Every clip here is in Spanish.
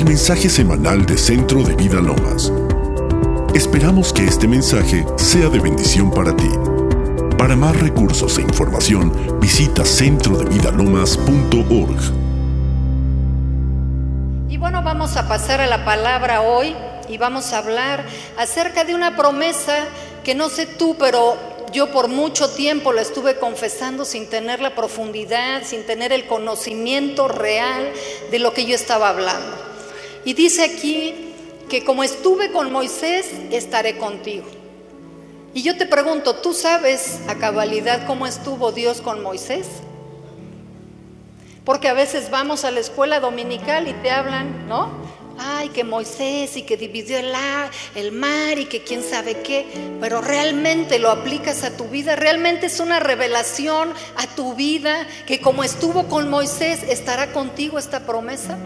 al mensaje semanal de Centro de Vida Lomas. Esperamos que este mensaje sea de bendición para ti. Para más recursos e información, visita centrodevidalomas.org. Y bueno, vamos a pasar a la palabra hoy y vamos a hablar acerca de una promesa que no sé tú, pero yo por mucho tiempo la estuve confesando sin tener la profundidad, sin tener el conocimiento real de lo que yo estaba hablando. Y dice aquí que como estuve con Moisés, estaré contigo. Y yo te pregunto, ¿tú sabes a cabalidad cómo estuvo Dios con Moisés? Porque a veces vamos a la escuela dominical y te hablan, ¿no? ay, que Moisés y que dividió el, el mar y que quién sabe qué, pero realmente lo aplicas a tu vida, realmente es una revelación a tu vida que como estuvo con Moisés, estará contigo esta promesa.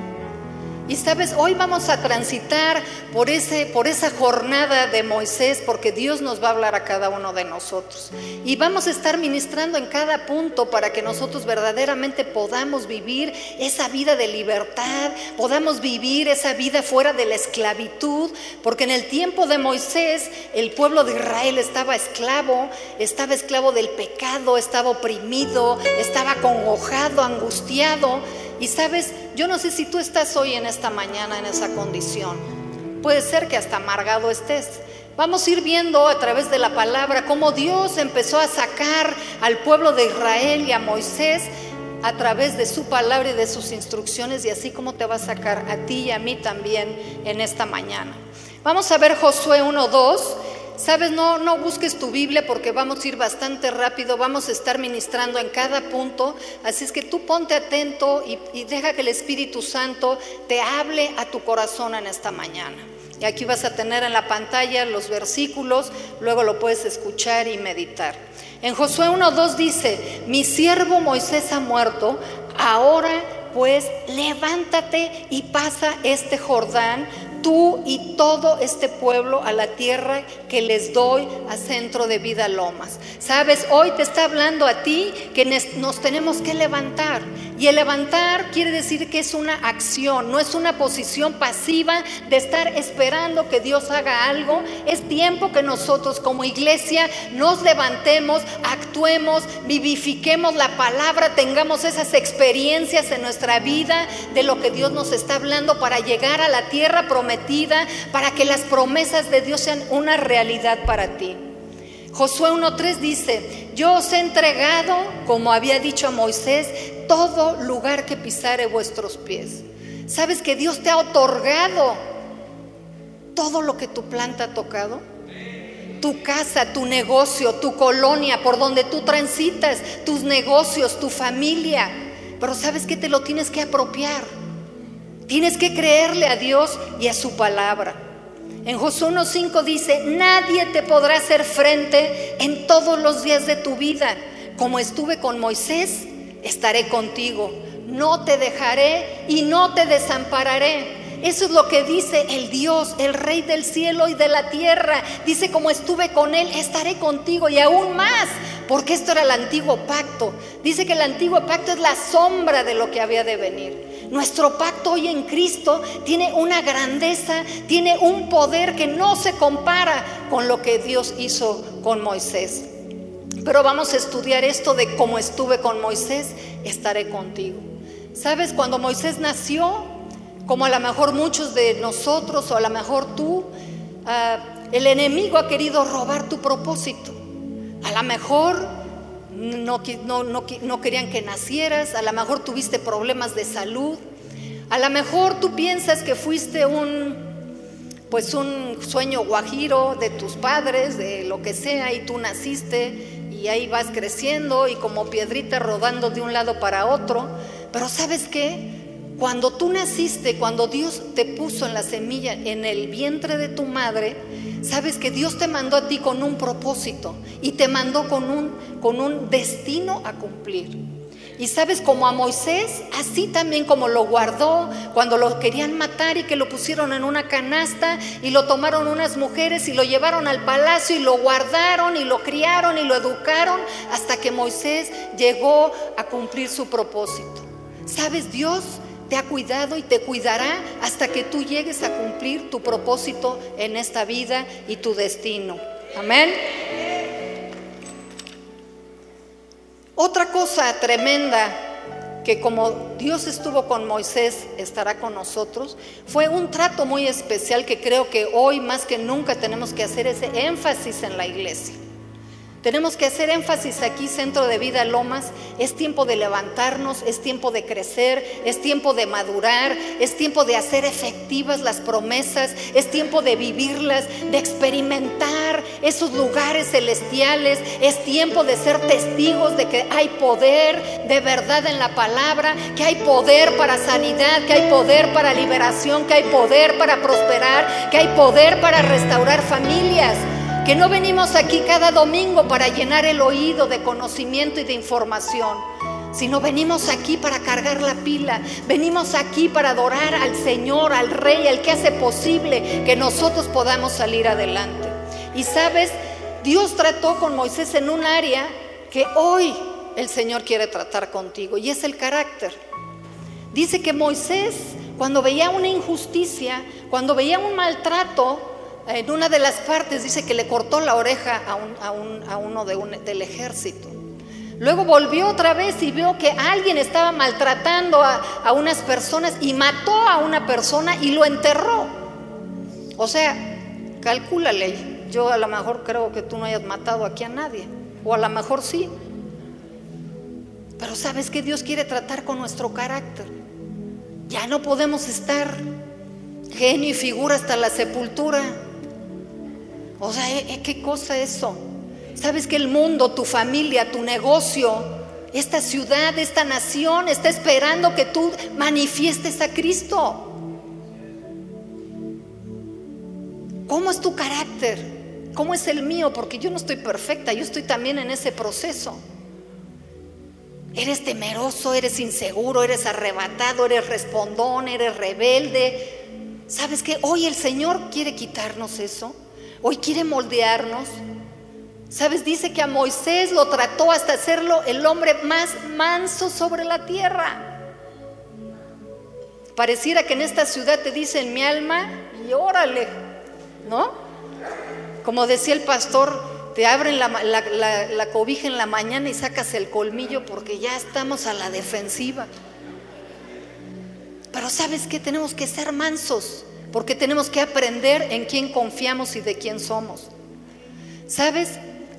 Y sabes, hoy vamos a transitar por, ese, por esa jornada de Moisés, porque Dios nos va a hablar a cada uno de nosotros. Y vamos a estar ministrando en cada punto para que nosotros verdaderamente podamos vivir esa vida de libertad, podamos vivir esa vida fuera de la esclavitud, porque en el tiempo de Moisés el pueblo de Israel estaba esclavo, estaba esclavo del pecado, estaba oprimido, estaba congojado, angustiado. Y sabes, yo no sé si tú estás hoy en esta mañana en esa condición. Puede ser que hasta amargado estés. Vamos a ir viendo a través de la palabra cómo Dios empezó a sacar al pueblo de Israel y a Moisés a través de su palabra y de sus instrucciones y así como te va a sacar a ti y a mí también en esta mañana. Vamos a ver Josué 1.2 Sabes, no, no busques tu Biblia porque vamos a ir bastante rápido, vamos a estar ministrando en cada punto, así es que tú ponte atento y, y deja que el Espíritu Santo te hable a tu corazón en esta mañana. Y aquí vas a tener en la pantalla los versículos, luego lo puedes escuchar y meditar. En Josué 1.2 dice, mi siervo Moisés ha muerto, ahora pues levántate y pasa este Jordán tú y todo este pueblo a la tierra que les doy a Centro de Vida Lomas. Sabes, hoy te está hablando a ti que nos tenemos que levantar. Y el levantar quiere decir que es una acción, no es una posición pasiva de estar esperando que Dios haga algo. Es tiempo que nosotros como iglesia nos levantemos, actuemos, vivifiquemos la palabra, tengamos esas experiencias en nuestra vida de lo que Dios nos está hablando para llegar a la tierra prometida para que las promesas de Dios sean una realidad para ti. Josué 1.3 dice, yo os he entregado, como había dicho a Moisés, todo lugar que pisare vuestros pies. ¿Sabes que Dios te ha otorgado todo lo que tu planta ha tocado? Tu casa, tu negocio, tu colonia, por donde tú transitas, tus negocios, tu familia. Pero sabes que te lo tienes que apropiar. Tienes que creerle a Dios y a su palabra. En Josué 1.5 dice, nadie te podrá hacer frente en todos los días de tu vida. Como estuve con Moisés, estaré contigo. No te dejaré y no te desampararé. Eso es lo que dice el Dios, el Rey del cielo y de la tierra. Dice, como estuve con Él, estaré contigo y aún más, porque esto era el antiguo pacto. Dice que el antiguo pacto es la sombra de lo que había de venir. Nuestro pacto hoy en Cristo tiene una grandeza, tiene un poder que no se compara con lo que Dios hizo con Moisés. Pero vamos a estudiar esto de cómo estuve con Moisés, estaré contigo. ¿Sabes? Cuando Moisés nació, como a lo mejor muchos de nosotros o a lo mejor tú, ah, el enemigo ha querido robar tu propósito. A lo mejor no, no, querían que nacieras, a lo mejor tuviste problemas de salud, a lo mejor tú piensas que fuiste un, pues un sueño guajiro de tus padres, de lo que sea, y tú naciste y ahí vas creciendo y como piedrita rodando de un lado para otro, pero ¿sabes qué? Cuando tú naciste, cuando Dios te puso en la semilla, en el vientre de tu madre, sabes que Dios te mandó a ti con un propósito y te mandó con un, con un destino a cumplir. Y sabes, como a Moisés, así también como lo guardó cuando lo querían matar y que lo pusieron en una canasta y lo tomaron unas mujeres y lo llevaron al palacio y lo guardaron y lo criaron y lo educaron hasta que Moisés llegó a cumplir su propósito. Sabes, Dios te ha cuidado y te cuidará hasta que tú llegues a cumplir tu propósito en esta vida y tu destino. Amén. Otra cosa tremenda que como Dios estuvo con Moisés, estará con nosotros, fue un trato muy especial que creo que hoy más que nunca tenemos que hacer ese énfasis en la iglesia. Tenemos que hacer énfasis aquí, Centro de Vida Lomas. Es tiempo de levantarnos, es tiempo de crecer, es tiempo de madurar, es tiempo de hacer efectivas las promesas, es tiempo de vivirlas, de experimentar esos lugares celestiales, es tiempo de ser testigos de que hay poder de verdad en la palabra, que hay poder para sanidad, que hay poder para liberación, que hay poder para prosperar, que hay poder para restaurar familias que no venimos aquí cada domingo para llenar el oído de conocimiento y de información, sino venimos aquí para cargar la pila, venimos aquí para adorar al Señor, al Rey, al que hace posible que nosotros podamos salir adelante. Y sabes, Dios trató con Moisés en un área que hoy el Señor quiere tratar contigo, y es el carácter. Dice que Moisés, cuando veía una injusticia, cuando veía un maltrato, en una de las partes dice que le cortó la oreja a, uno del ejército. Luego volvió otra vez y vio que alguien estaba maltratando a, a unas personas y mató a una persona y lo enterró. O sea, calcúlale, yo a lo mejor creo que tú no hayas matado aquí a nadie, o a lo mejor sí. Pero sabes que Dios quiere tratar con nuestro carácter. Ya no podemos estar genio y figura hasta la sepultura. O sea, ¿eh, eh, ¿qué cosa eso? Sabes que el mundo, tu familia, tu negocio, esta ciudad, esta nación está esperando que tú manifiestes a Cristo. ¿Cómo es tu carácter? ¿Cómo es el mío? Porque yo no estoy perfecta, yo estoy también en ese proceso. Eres temeroso, eres inseguro, eres arrebatado, eres respondón, eres rebelde. ¿Sabes que hoy el Señor quiere quitarnos eso? Hoy quiere moldearnos. ¿Sabes? Dice que a Moisés lo trató hasta hacerlo el hombre más manso sobre la tierra. Pareciera que en esta ciudad te dicen mi alma y órale, ¿no? Como decía el pastor, te abren la, la, cobija en la mañana y sacas el colmillo porque ya estamos a la defensiva. Pero sabes que tenemos que ser mansos porque tenemos que aprender en quién confiamos y de quién somos. ¿Sabes?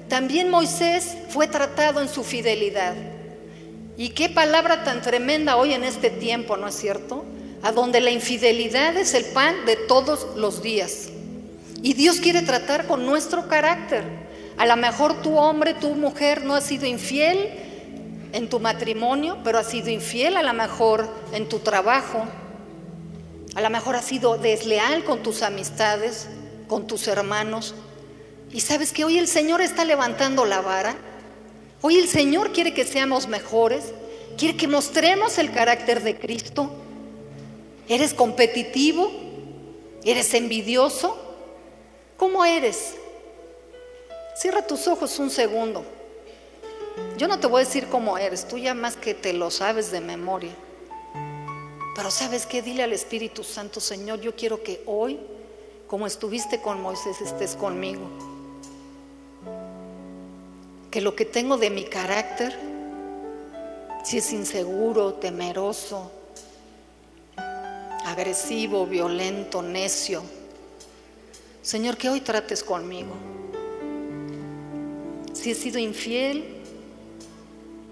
También Moisés fue tratado en su fidelidad. Y qué palabra tan tremenda hoy en este tiempo, ¿no es cierto? A donde la infidelidad es el pan de todos los días. Y Dios quiere tratar con nuestro carácter. A lo mejor tu hombre, tu mujer no ha sido infiel en tu matrimonio, pero ha sido infiel a lo mejor en tu trabajo, a lo mejor has sido desleal con tus amistades, con tus hermanos. Y sabes que hoy el Señor está levantando la vara. Hoy el Señor quiere que seamos mejores. Quiere que mostremos el carácter de Cristo. ¿Eres competitivo? ¿Eres envidioso? ¿Cómo eres? Cierra tus ojos un segundo. Yo no te voy a decir cómo eres, tú ya más que te lo sabes de memoria. Pero sabes qué, dile al Espíritu Santo, Señor, yo quiero que hoy, como estuviste con Moisés, estés conmigo. Que lo que tengo de mi carácter, si es inseguro, temeroso, agresivo, violento, necio, Señor, que hoy trates conmigo. Si he sido infiel,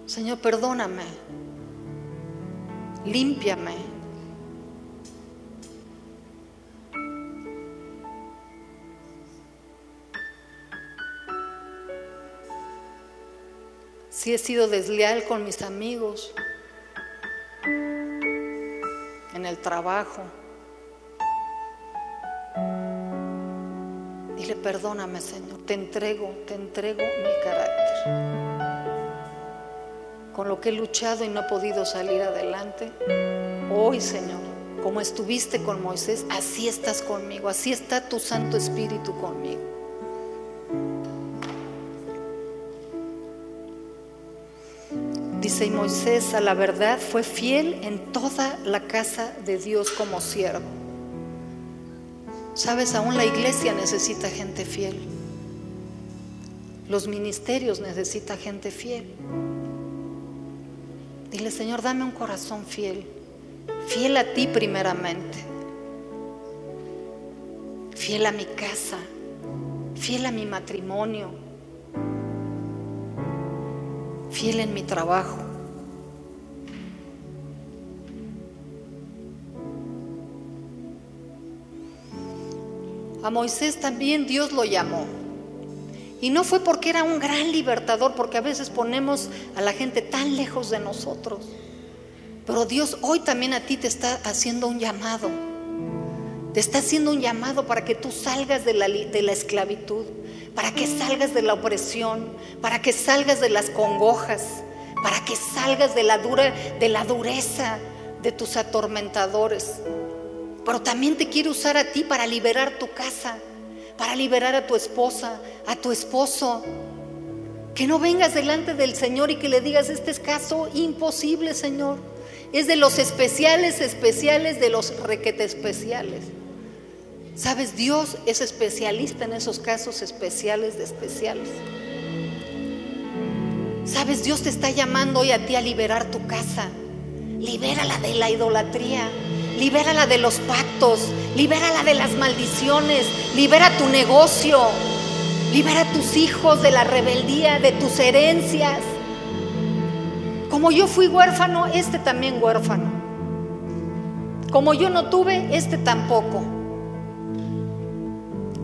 Señor, perdóname, límpiame. Si he sido desleal con mis amigos, en el trabajo. Dile, perdóname Señor, te entrego, te entrego mi carácter. Con lo que he luchado y no he podido salir adelante, hoy Señor, como estuviste con Moisés, así estás conmigo, así está tu Santo Espíritu conmigo. Dice, y Moisés a la verdad fue fiel en toda la casa de Dios como siervo. Sabes, aún la iglesia necesita gente fiel. Los ministerios necesitan gente fiel. Dile, Señor, dame un corazón fiel. Fiel a ti primeramente. Fiel a mi casa. Fiel a mi matrimonio. Fiel en mi trabajo. A Moisés también Dios lo llamó. Y no fue porque era un gran libertador, porque a veces ponemos a la gente tan lejos de nosotros. Pero Dios hoy también a ti te está haciendo un llamado. Te está haciendo un llamado para que tú salgas de la, de la esclavitud, para que salgas de la opresión, para que salgas de las congojas, para que salgas de la, dura, de la dureza de tus atormentadores. Pero también te quiere usar a ti para liberar tu casa, para liberar a tu esposa, a tu esposo. Que no vengas delante del Señor y que le digas, este es caso imposible, Señor. Es de los especiales, especiales, de los requete especiales. Sabes, Dios es especialista en esos casos especiales de especiales. Sabes, Dios te está llamando hoy a ti a liberar tu casa. Libérala de la idolatría. Libérala de los pactos, libérala de las maldiciones, libera tu negocio, libera a tus hijos de la rebeldía, de tus herencias. Como yo fui huérfano, este también huérfano. Como yo no tuve, este tampoco.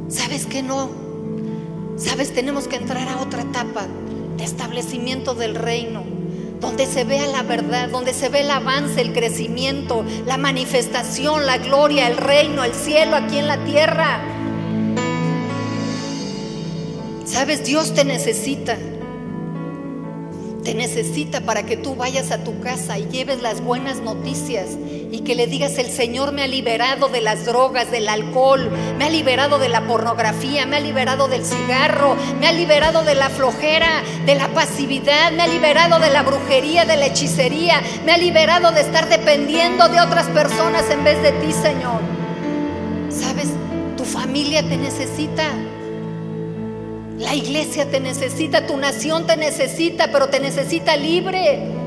¿Sabes qué no? ¿Sabes? Tenemos que entrar a otra etapa de establecimiento del reino donde se vea la verdad, donde se ve el avance, el crecimiento, la manifestación, la gloria, el reino, el cielo aquí en la tierra. Sabes, Dios te necesita. Te necesita para que tú vayas a tu casa y lleves las buenas noticias y que le digas, el Señor me ha liberado de las drogas, del alcohol, me ha liberado de la pornografía, me ha liberado del cigarro, me ha liberado de la flojera, de la pasividad, me ha liberado de la brujería, de la hechicería, me ha liberado de estar dependiendo de otras personas en vez de ti, Señor. ¿Sabes? Tu familia te necesita. La iglesia te necesita, tu nación te necesita, pero te necesita libre.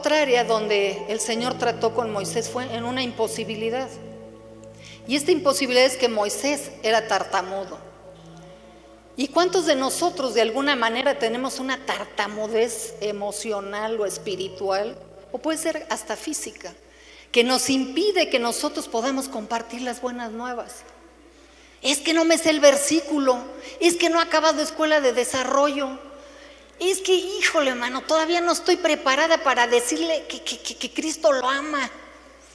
Otra área donde el Señor trató con Moisés fue en una imposibilidad. Y esta imposibilidad es que Moisés era tartamudo. ¿Y cuántos de nosotros de alguna manera tenemos una tartamudez emocional o espiritual? o puede ser hasta física, que nos impide que nosotros podamos compartir las buenas nuevas. Es que no me sé el versículo, es que no he acabado escuela de desarrollo, es que, híjole, hermano, todavía no estoy preparada para decirle que, que Cristo lo ama.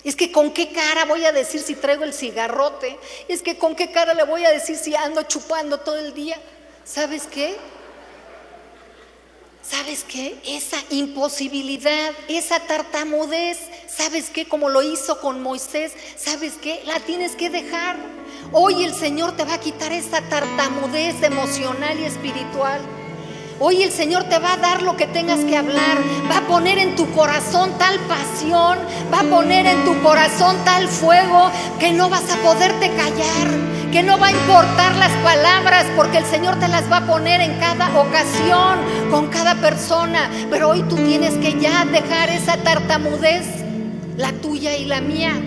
Es que con qué cara voy a decir si traigo el cigarrote. Es que con qué cara le voy a decir si ando chupando todo el día. ¿Sabes qué? ¿Sabes qué? Esa imposibilidad, esa tartamudez, ¿sabes qué? Como lo hizo con Moisés, ¿sabes qué? La tienes que dejar. Hoy el Señor te va a quitar esa tartamudez emocional y espiritual. Hoy el Señor te va a dar lo que tengas que hablar, va a poner en tu corazón tal pasión, va a poner en tu corazón tal fuego que no vas a poderte callar que no va a importar las palabras porque el Señor te las va a poner en cada ocasión, con cada persona. Pero hoy tú tienes que ya dejar esa tartamudez, la tuya y la mía.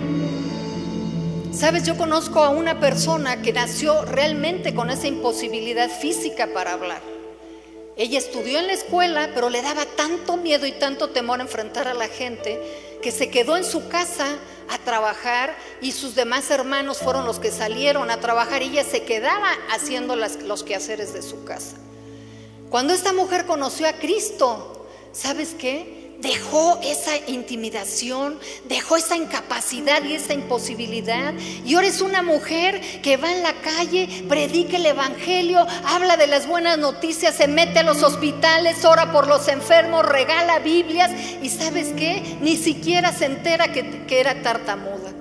Sabes, yo conozco a una persona que nació realmente con esa imposibilidad física para hablar. Ella estudió en la escuela, pero le daba tanto miedo y tanto temor a enfrentar a la gente que se quedó en su casa a trabajar y sus demás hermanos fueron los que salieron a trabajar y ella se quedaba haciendo los quehaceres de su casa. Cuando esta mujer conoció a Cristo, ¿sabes qué? Dejó esa intimidación, dejó esa incapacidad y esa imposibilidad. Y ahora es una mujer que va en la calle, predica el Evangelio, habla de las buenas noticias, se mete a los hospitales, ora por los enfermos, regala Biblias y sabes qué, ni siquiera se entera que, que era tartamuda.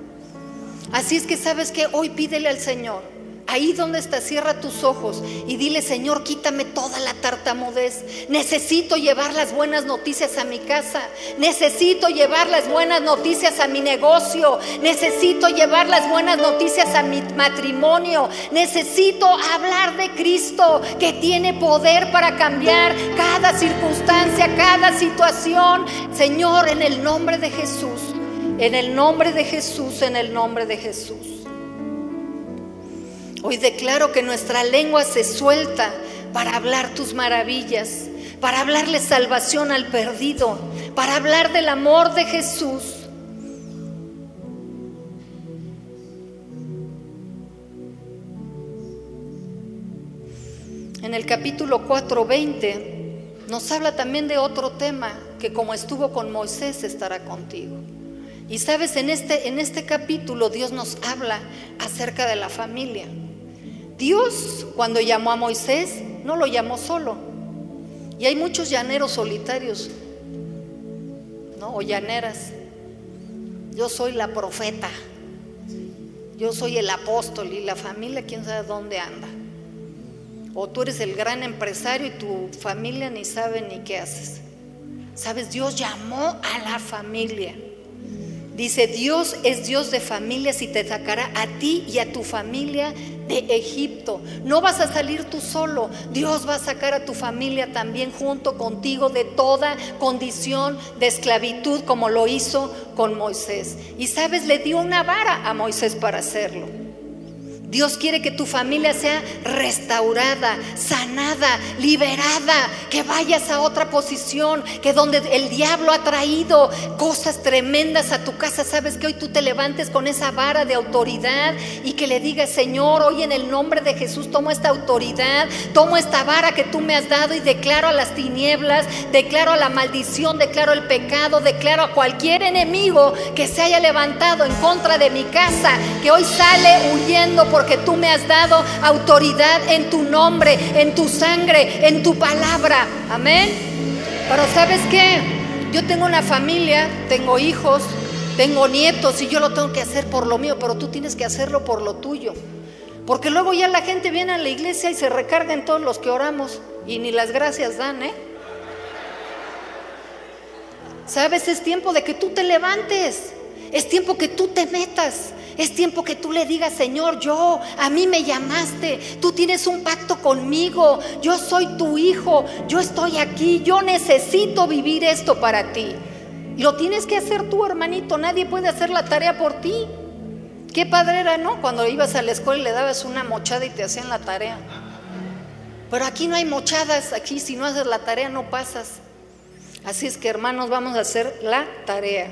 Así es que sabes que hoy pídele al Señor Ahí donde está, cierra tus ojos y dile, Señor, quítame toda la tartamudez. Necesito llevar las buenas noticias a mi casa. Necesito llevar las buenas noticias a mi negocio. Necesito llevar las buenas noticias a mi matrimonio. Necesito hablar de Cristo que tiene poder para cambiar cada circunstancia, cada situación. Señor, en el nombre de Jesús. En el nombre de Jesús, en el nombre de Jesús. Hoy declaro que nuestra lengua se suelta para hablar tus maravillas, para hablarle salvación al perdido, para hablar del amor de Jesús. En el capítulo 4:20 nos habla también de otro tema que como estuvo con Moisés estará contigo. Y sabes, en este, en este capítulo Dios nos habla acerca de la familia. Dios cuando llamó a Moisés no lo llamó solo. Y hay muchos llaneros solitarios, ¿no? O llaneras. Yo soy la profeta. Yo soy el apóstol y la familia quién sabe dónde anda. O tú eres el gran empresario y tu familia ni sabe ni qué haces. Sabes, Dios llamó a la familia. Dice, Dios es Dios de familias y te sacará a ti y a tu familia de Egipto. No vas a salir tú solo. Dios va a sacar a tu familia también junto contigo de toda condición de esclavitud como lo hizo con Moisés. Y sabes, le dio una vara a Moisés para hacerlo. Dios quiere que tu familia sea restaurada, sanada, liberada, que vayas a otra posición, que donde el diablo ha traído cosas tremendas a tu casa, sabes que hoy tú te levantes con esa vara de autoridad y que le digas, Señor, hoy en el nombre de Jesús tomo esta autoridad, tomo esta vara que tú me has dado y declaro a las tinieblas, declaro a la maldición, declaro el pecado, declaro a cualquier enemigo que se haya levantado en contra de mi casa, que hoy sale huyendo por porque tú me has dado autoridad en tu nombre, en tu sangre, en tu palabra. Amén. Pero sabes qué? Yo tengo una familia, tengo hijos, tengo nietos y yo lo tengo que hacer por lo mío, pero tú tienes que hacerlo por lo tuyo. Porque luego ya la gente viene a la iglesia y se recarga en todos los que oramos y ni las gracias dan, ¿eh? Sabes, es tiempo de que tú te levantes. Es tiempo que tú te metas. Es tiempo que tú le digas, Señor, yo, a mí me llamaste, tú tienes un pacto conmigo, yo soy tu hijo, yo estoy aquí, yo necesito vivir esto para ti. Lo tienes que hacer tú, hermanito, nadie puede hacer la tarea por ti. Qué padre era, ¿no? Cuando ibas a la escuela y le dabas una mochada y te hacían la tarea. Pero aquí no hay mochadas, aquí si no haces la tarea no pasas. Así es que hermanos, vamos a hacer la tarea.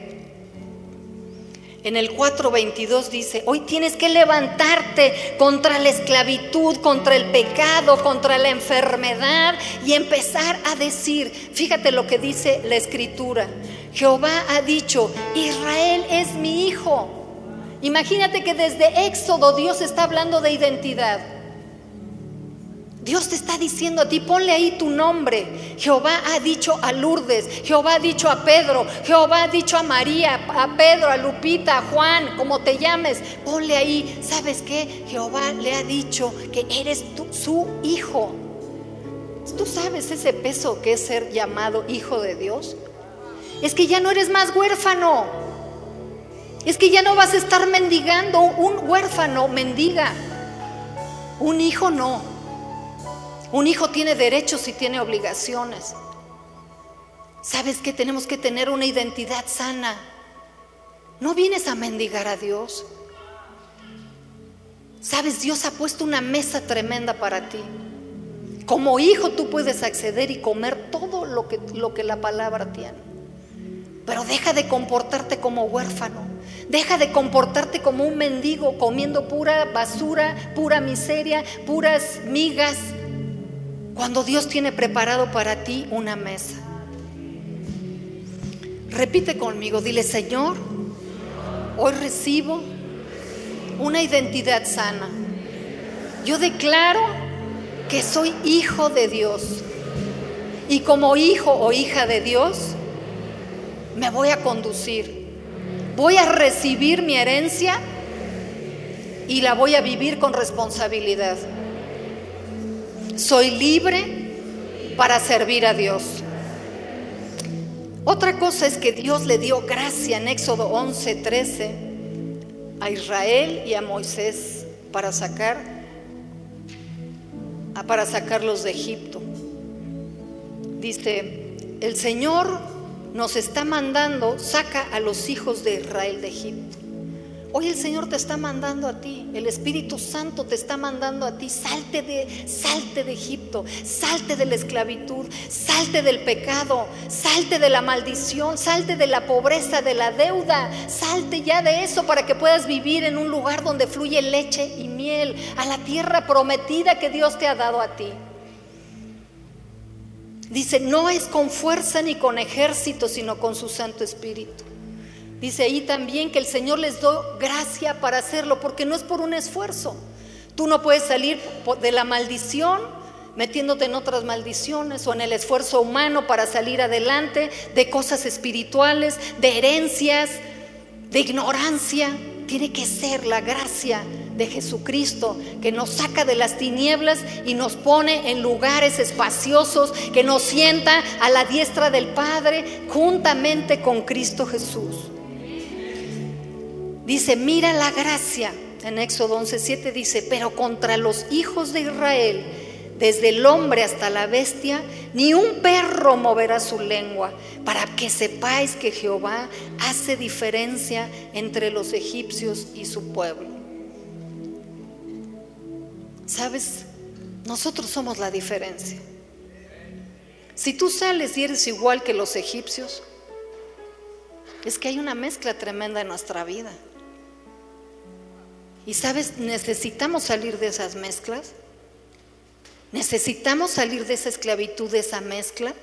En el 4.22 dice, hoy tienes que levantarte contra la esclavitud, contra el pecado, contra la enfermedad y empezar a decir, fíjate lo que dice la escritura, Jehová ha dicho, Israel es mi hijo. Imagínate que desde Éxodo Dios está hablando de identidad. Dios te está diciendo a ti, ponle ahí tu nombre. Jehová ha dicho a Lourdes, Jehová ha dicho a Pedro, Jehová ha dicho a María, a Pedro, a Lupita, a Juan, como te llames, ponle ahí. ¿Sabes qué? Jehová le ha dicho que eres su hijo. ¿Tú sabes ese peso que es ser llamado hijo de Dios? Es que ya no eres más huérfano. Es que ya no vas a estar mendigando. Un huérfano mendiga. Un hijo no. Un hijo tiene derechos y tiene obligaciones. ¿Sabes que tenemos que tener una identidad sana? No vienes a mendigar a Dios. Sabes, Dios ha puesto una mesa tremenda para ti. Como hijo tú puedes acceder y comer todo lo que, lo que la palabra tiene. Pero deja de comportarte como huérfano. Deja de comportarte como un mendigo comiendo pura basura, pura miseria, puras migas. Cuando Dios tiene preparado para ti una mesa. Repite conmigo, dile, Señor, hoy recibo una identidad sana. Yo declaro que soy hijo de Dios. Y como hijo o hija de Dios, me voy a conducir. Voy a recibir mi herencia y la voy a vivir con responsabilidad. Soy libre para servir a Dios. Otra cosa es que Dios le dio gracia en Éxodo 11, 13 a Israel y a Moisés para sacar para sacarlos de Egipto. Dice, el Señor nos está mandando, saca a los hijos de Israel de Egipto. Hoy el Señor te está mandando a ti, el Espíritu Santo te está mandando a ti, salte de, salte de Egipto, salte de la esclavitud, salte del pecado, salte de la maldición, salte de la pobreza, de la deuda, salte ya de eso para que puedas vivir en un lugar donde fluye leche y miel, a la tierra prometida que Dios te ha dado a ti. Dice, no es con fuerza ni con ejército, sino con su Santo Espíritu. Dice ahí también que el Señor les dio gracia para hacerlo, porque no es por un esfuerzo. Tú no puedes salir de la maldición metiéndote en otras maldiciones o en el esfuerzo humano para salir adelante de cosas espirituales, de herencias, de ignorancia. Tiene que ser la gracia de Jesucristo que nos saca de las tinieblas y nos pone en lugares espaciosos, que nos sienta a la diestra del Padre juntamente con Cristo Jesús. Dice, mira la gracia. En Éxodo 11:7 dice, pero contra los hijos de Israel, desde el hombre hasta la bestia, ni un perro moverá su lengua, para que sepáis que Jehová hace diferencia entre los egipcios y su pueblo. ¿Sabes? Nosotros somos la diferencia. Si tú sales y eres igual que los egipcios, es que hay una mezcla tremenda en nuestra vida. Y sabes, necesitamos salir de esas mezclas. Necesitamos salir de esa esclavitud, de esa mezcla,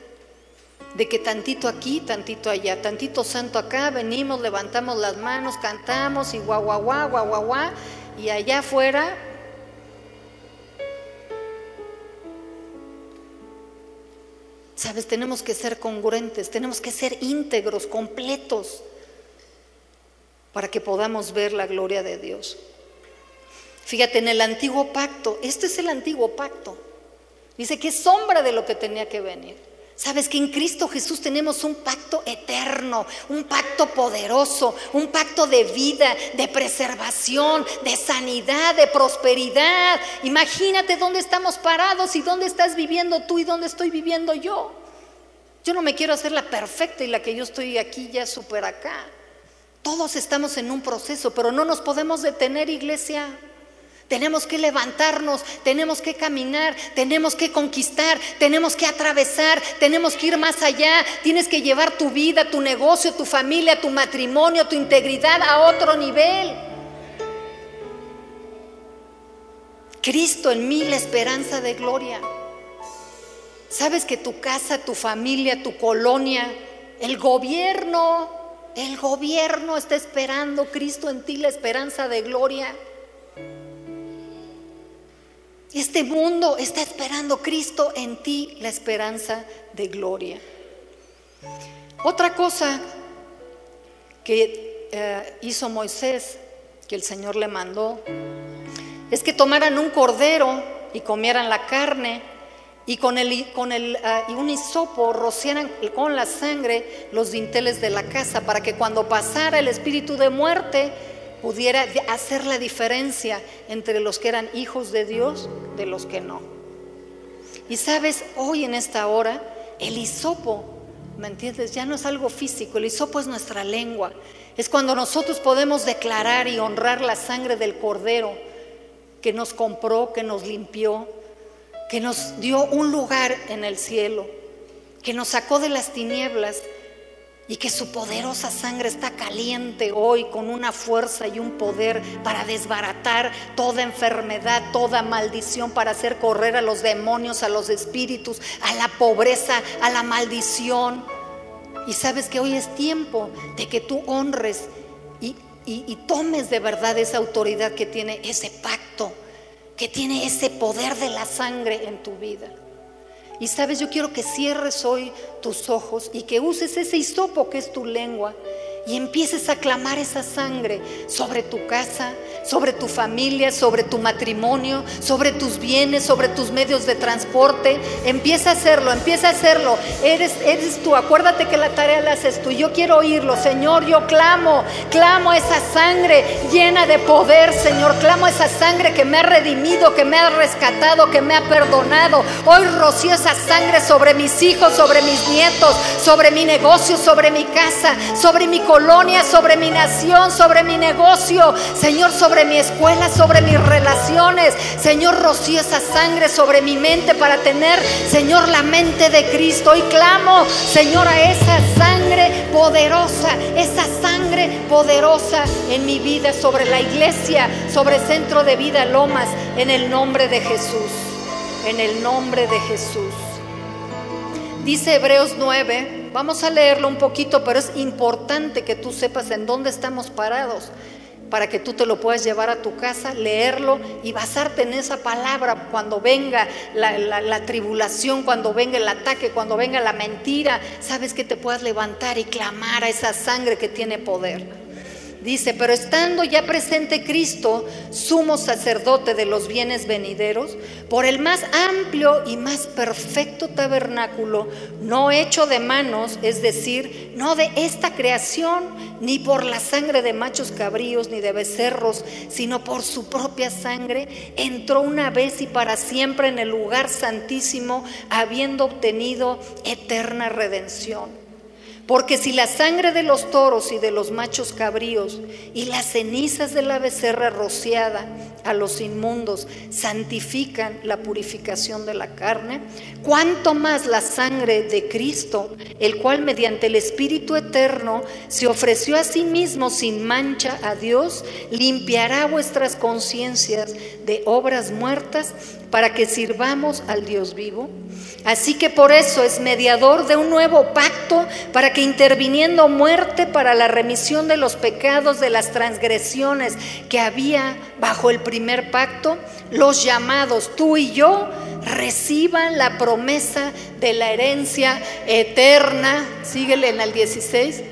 de que tantito aquí, tantito allá, tantito santo acá, venimos, levantamos las manos, cantamos y guau, guau, guau, guau, guau, y allá afuera. Sabes, tenemos que ser congruentes, tenemos que ser íntegros, completos, para que podamos ver la gloria de Dios. Fíjate, en el antiguo pacto, este es el antiguo pacto. Dice que es sombra de lo que tenía que venir. Sabes que en Cristo Jesús tenemos un pacto eterno, un pacto poderoso, un pacto de vida, de preservación, de sanidad, de prosperidad. Imagínate dónde estamos parados y dónde estás viviendo tú y dónde estoy viviendo yo. Yo no me quiero hacer la perfecta y la que yo estoy aquí ya súper acá. Todos estamos en un proceso, pero no nos podemos detener, iglesia. Tenemos que levantarnos, tenemos que caminar, tenemos que conquistar, tenemos que atravesar, tenemos que ir más allá. Tienes que llevar tu vida, tu negocio, tu familia, tu matrimonio, tu integridad a otro nivel. Cristo en mí la esperanza de gloria. Sabes que tu casa, tu familia, tu colonia, el gobierno, el gobierno está esperando Cristo en ti la esperanza de gloria. Este mundo está esperando Cristo en ti, la esperanza de gloria. Otra cosa que eh, hizo Moisés, que el Señor le mandó, es que tomaran un cordero y comieran la carne y con, el, con el, ah, y un hisopo rociaran con la sangre los dinteles de la casa para que cuando pasara el espíritu de muerte, pudiera hacer la diferencia entre los que eran hijos de Dios de los que no. Y sabes, hoy en esta hora, el hisopo, ¿me entiendes? Ya no es algo físico, el hisopo es nuestra lengua. Es cuando nosotros podemos declarar y honrar la sangre del cordero que nos compró, que nos limpió, que nos dio un lugar en el cielo, que nos sacó de las tinieblas y que su poderosa sangre está caliente hoy con una fuerza y un poder para desbaratar toda enfermedad, toda maldición, para hacer correr a los demonios, a los espíritus, a la pobreza, a la maldición. Y sabes que hoy es tiempo de que tú honres y, tomes de verdad esa autoridad que tiene ese pacto, que tiene ese poder de la sangre en tu vida. Y sabes, yo quiero que cierres hoy tus ojos y que uses ese hisopo que es tu lengua y empieces a clamar esa sangre sobre tu casa, sobre tu familia, sobre tu matrimonio, sobre tus bienes, sobre tus medios de transporte. Empieza a hacerlo, empieza a hacerlo. Eres, eres tú, acuérdate que la tarea la haces tú. Yo quiero oírlo, Señor, yo clamo, clamo esa sangre llena de poder, Señor. Clamo esa sangre que me ha redimido, que me ha rescatado, que me ha perdonado. Hoy rocío esa sangre sobre mis hijos, sobre mis nietos, sobre mi negocio, sobre mi casa, sobre mi colonia, sobre mi nación, sobre mi negocio. Señor, sobre mi escuela, sobre mis relaciones. Señor, rocío esa sangre sobre mi mente para tener, Señor, la mente de Cristo. Y clamo, Señor, a esa sangre poderosa, esa sangre poderosa en mi vida, sobre la iglesia, sobre Centro de Vida Lomas, en el nombre de Jesús. En el nombre de Jesús. Dice Hebreos 9, vamos a leerlo un poquito, pero es importante que tú sepas en dónde estamos parados para que tú te lo puedas llevar a tu casa, leerlo y basarte en esa palabra cuando venga la, tribulación, cuando venga el ataque, cuando venga la mentira, sabes que te puedas levantar y clamar a esa sangre que tiene poder. Dice, pero estando ya presente Cristo, sumo sacerdote de los bienes venideros, por el más amplio y más perfecto tabernáculo, no hecho de manos, es decir, no de esta creación, ni por la sangre de machos cabríos, ni de becerros, sino por su propia sangre, entró una vez y para siempre en el lugar santísimo, habiendo obtenido eterna redención. Porque si la sangre de los toros y de los machos cabríos y las cenizas de la becerra rociada a los inmundos santifican la purificación de la carne, cuánto más la sangre de Cristo, el cual mediante el Espíritu Eterno se ofreció a sí mismo sin mancha a Dios, limpiará vuestras conciencias de obras muertas para que sirvamos al Dios vivo. Así que por eso es mediador de un nuevo pacto para que interviniendo muerte para la remisión de los pecados, de las transgresiones que había bajo el pacto, los llamados, tú y yo, reciban la promesa de la herencia eterna. Síguele en el 16.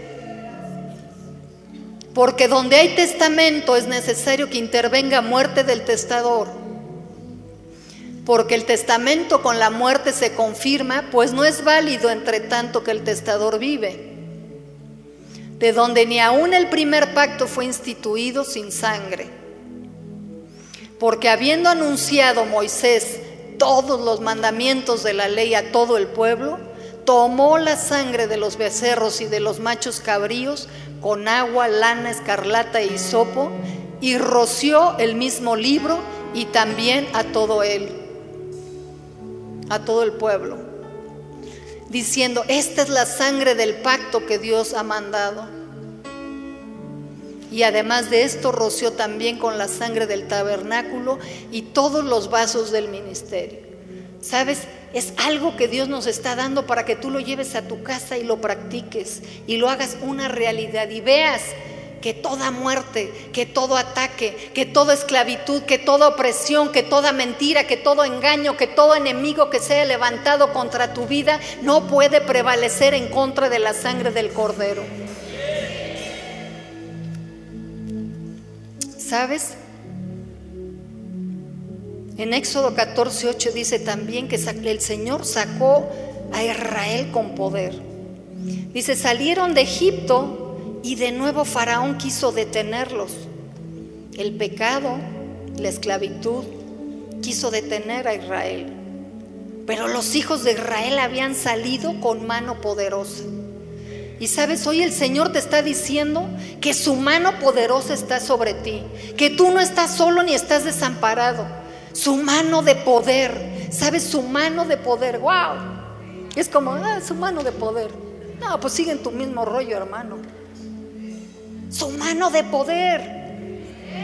Porque donde hay testamento es necesario que intervenga muerte del testador porque el testamento con la muerte se confirma, pues no es válido entre tanto que el testador vive, de donde ni aún el primer pacto fue instituido sin sangre. Porque habiendo anunciado Moisés todos los mandamientos de la ley a todo el pueblo, tomó la sangre de los becerros y de los machos cabríos con agua, lana, escarlata y sopo, y roció el mismo libro y también a todo él a todo el pueblo, diciendo, esta es la sangre del pacto que Dios ha mandado. Y además de esto roció también con la sangre del tabernáculo y todos los vasos del ministerio. ¿Sabes? Es algo que Dios nos está dando para que tú lo lleves a tu casa y lo practiques y lo hagas una realidad y veas que toda muerte, que todo ataque, que toda esclavitud, que toda opresión, que toda mentira, que todo engaño, que todo enemigo que sea levantado contra tu vida no puede prevalecer en contra de la sangre del cordero. ¿Sabes? En Éxodo 14, 8 dice también que el Señor sacó a Israel con poder. Dice, salieron de Egipto y de nuevo Faraón quiso detenerlos. El pecado, la esclavitud, quiso detener a Israel. Pero los hijos de Israel habían salido con mano poderosa. Y sabes, hoy el Señor te está diciendo que su mano poderosa está sobre ti, que tú no estás solo ni estás desamparado. Su mano de poder, ¿sabes? Su mano de poder, wow. Es como, ah, su mano de poder. No, pues sigue en tu mismo rollo, hermano su mano de poder.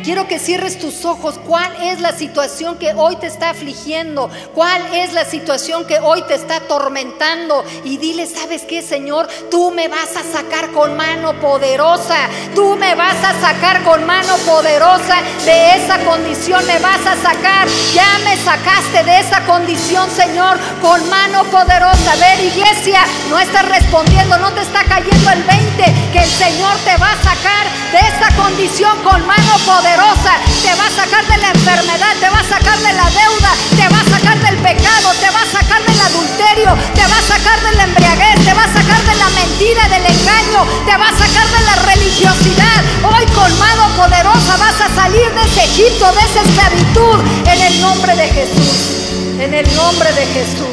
Quiero que cierres tus ojos. ¿Cuál es la situación que hoy te está afligiendo? ¿Cuál es la situación que hoy te está atormentando? Y dile, ¿sabes qué, Señor? Tú me vas a sacar con mano poderosa. Tú me vas a sacar con mano poderosa de esa condición. Me vas a sacar. Ya me sacaste de esa condición, Señor, con mano poderosa. A ver, iglesia, no estás respondiendo, no te está cayendo el 20, que el Señor te va a sacar de esa condición con mano poderosa te va a sacar de la enfermedad, te va a sacar de la deuda, te va a sacar del pecado, te va a sacar del adulterio, te va a sacar de la embriaguez, te va a sacar de la mentira, del engaño, te va a sacar de la religiosidad. Hoy con mano poderosa vas a salir de ese Egipto, de esa esclavitud, en el nombre de Jesús, en el nombre de Jesús.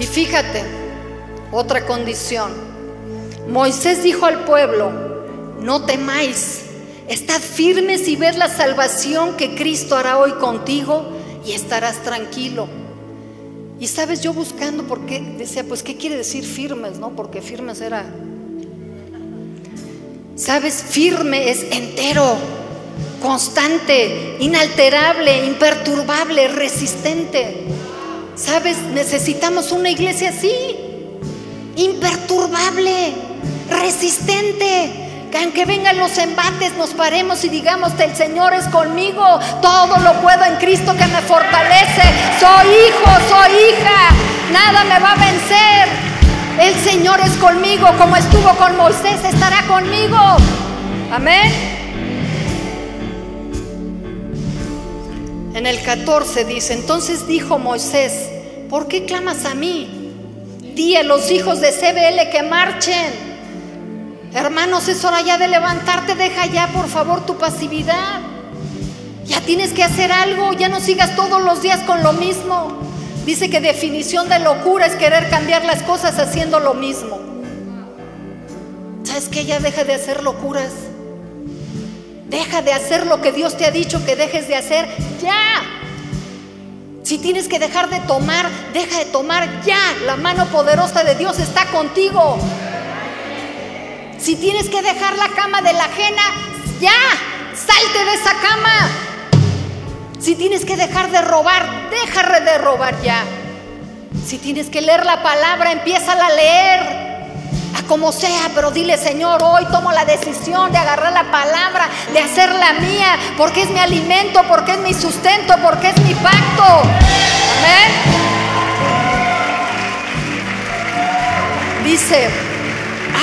Y fíjate, otra condición. Moisés dijo al pueblo, no temáis, estad firmes y ved la salvación que Cristo hará hoy contigo y estarás tranquilo. Y sabes, yo buscando, porque decía, pues, ¿qué quiere decir firmes? ¿No? Porque firmes era... Sabes, firme es entero, constante, inalterable, imperturbable, resistente. Sabes, necesitamos una iglesia así imperturbable, resistente. Que aunque vengan los embates, nos paremos y digamos, el Señor es conmigo, todo lo puedo en Cristo que me fortalece. Soy hijo, soy hija, nada me va a vencer. El Señor es conmigo, como estuvo con Moisés, estará conmigo. Amén. En el 14 dice, entonces dijo Moisés, ¿por qué clamas a mí? A los hijos de CBL que marchen. Hermanos, es hora ya de levantarte, deja ya por favor tu pasividad. Ya tienes que hacer algo, ya no sigas todos los días con lo mismo. Dice que definición de locura es querer cambiar las cosas haciendo lo mismo. ¿Sabes que Ya deja de hacer locuras. Deja de hacer lo que Dios te ha dicho que dejes de hacer. Ya. Si tienes que dejar de tomar, deja de tomar ya. La mano poderosa de Dios está contigo. Si tienes que dejar la cama de la ajena, ya. Salte de esa cama. Si tienes que dejar de robar, deja de robar ya. Si tienes que leer la palabra, empieza a leer como sea, pero dile, Señor, hoy tomo la decisión de agarrar la palabra, de hacerla mía, porque es mi alimento, porque es mi sustento, porque es mi pacto. Amén. Dice,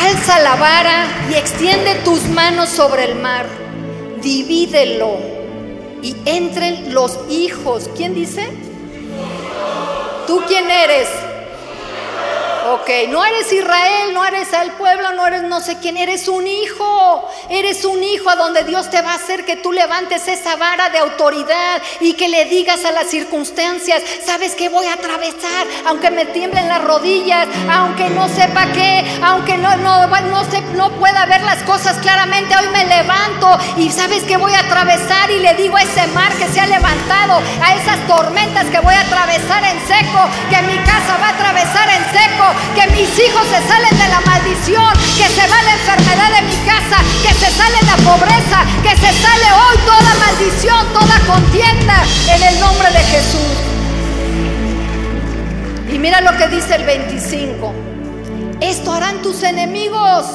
alza la vara y extiende tus manos sobre el mar, divídelo y entren los hijos. ¿Quién dice? ¿Tú quién eres? Ok, no eres Israel, no eres el pueblo, no eres no sé quién, eres un hijo, eres un hijo a donde Dios te va a hacer que tú levantes esa vara de autoridad y que le digas a las circunstancias, sabes que voy a atravesar, aunque me tiemblen las rodillas, aunque no sepa qué, aunque no, no, no, no pueda ver las cosas claramente, hoy me levanto y sabes que voy a atravesar y le digo a ese mar que se ha levantado, a esas tormentas que voy a atravesar en seco, que mi casa mis hijos se salen de la maldición, que se va la enfermedad de mi casa, que se sale la pobreza, que se sale hoy toda maldición, toda contienda en el nombre de Jesús. Y mira lo que dice el 25. Esto harán tus enemigos.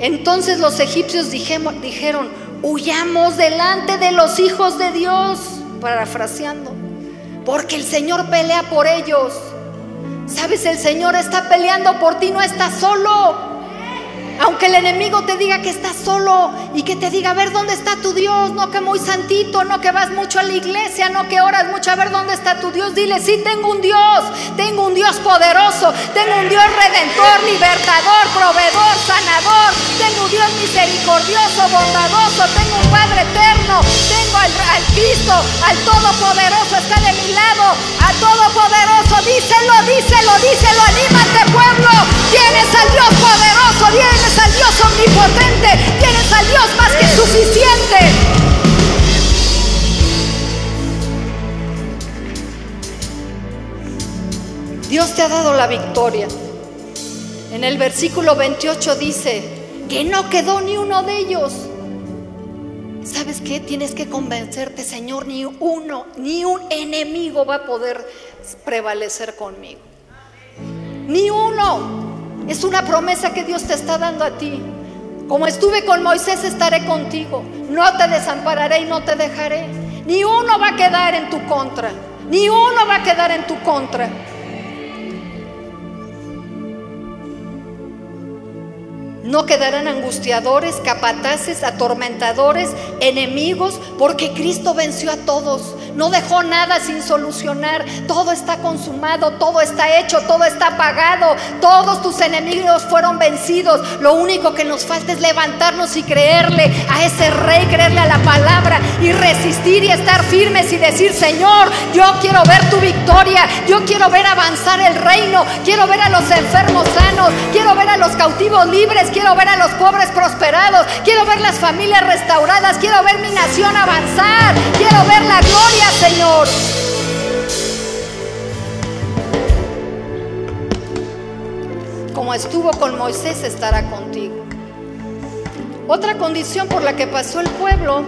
Entonces los egipcios dijeron, huyamos delante de los hijos de Dios, parafraseando, porque el Señor pelea por ellos. Sabes, el Señor está peleando por ti, no estás solo. Aunque el enemigo te diga que estás solo y que te diga, a ver dónde está tu Dios, no que muy santito, no que vas mucho a la iglesia, no que oras mucho, a ver dónde está tu Dios. Dile, sí, tengo un Dios, tengo un Dios poderoso, tengo un Dios redentor, libertador, proveedor, sanador, tengo un Dios misericordioso, bondadoso, tengo un Padre eterno, tengo al, al Cristo, al Todopoderoso, está de mi lado, al Todopoderoso, díselo, díselo, díselo, anímate pueblo, tienes al Dios poderoso, tienes tienes al Dios omnipotente, tienes al Dios más que suficiente. Dios te ha dado la victoria. En el versículo 28 dice que no quedó ni uno de ellos. ¿Sabes qué? Tienes que convencerte, Señor, ni uno, ni un enemigo va a poder prevalecer conmigo. Ni uno. Es una promesa que Dios te está dando a ti. Como estuve con Moisés, estaré contigo. No te desampararé y no te dejaré. Ni uno va a quedar en tu contra. Ni uno va a quedar en tu contra. No quedarán angustiadores, capataces, atormentadores, enemigos, porque Cristo venció a todos. No dejó nada sin solucionar. Todo está consumado, todo está hecho, todo está pagado. Todos tus enemigos fueron vencidos. Lo único que nos falta es levantarnos y creerle a ese rey, creerle a la palabra y resistir y estar firmes y decir, Señor, yo quiero ver tu victoria. Yo quiero ver avanzar el reino. Quiero ver a los enfermos sanos. Quiero ver a los cautivos libres quiero ver a los pobres prosperados, quiero ver las familias restauradas, quiero ver mi nación avanzar, quiero ver la gloria, Señor. Como estuvo con Moisés, estará contigo. Otra condición por la que pasó el pueblo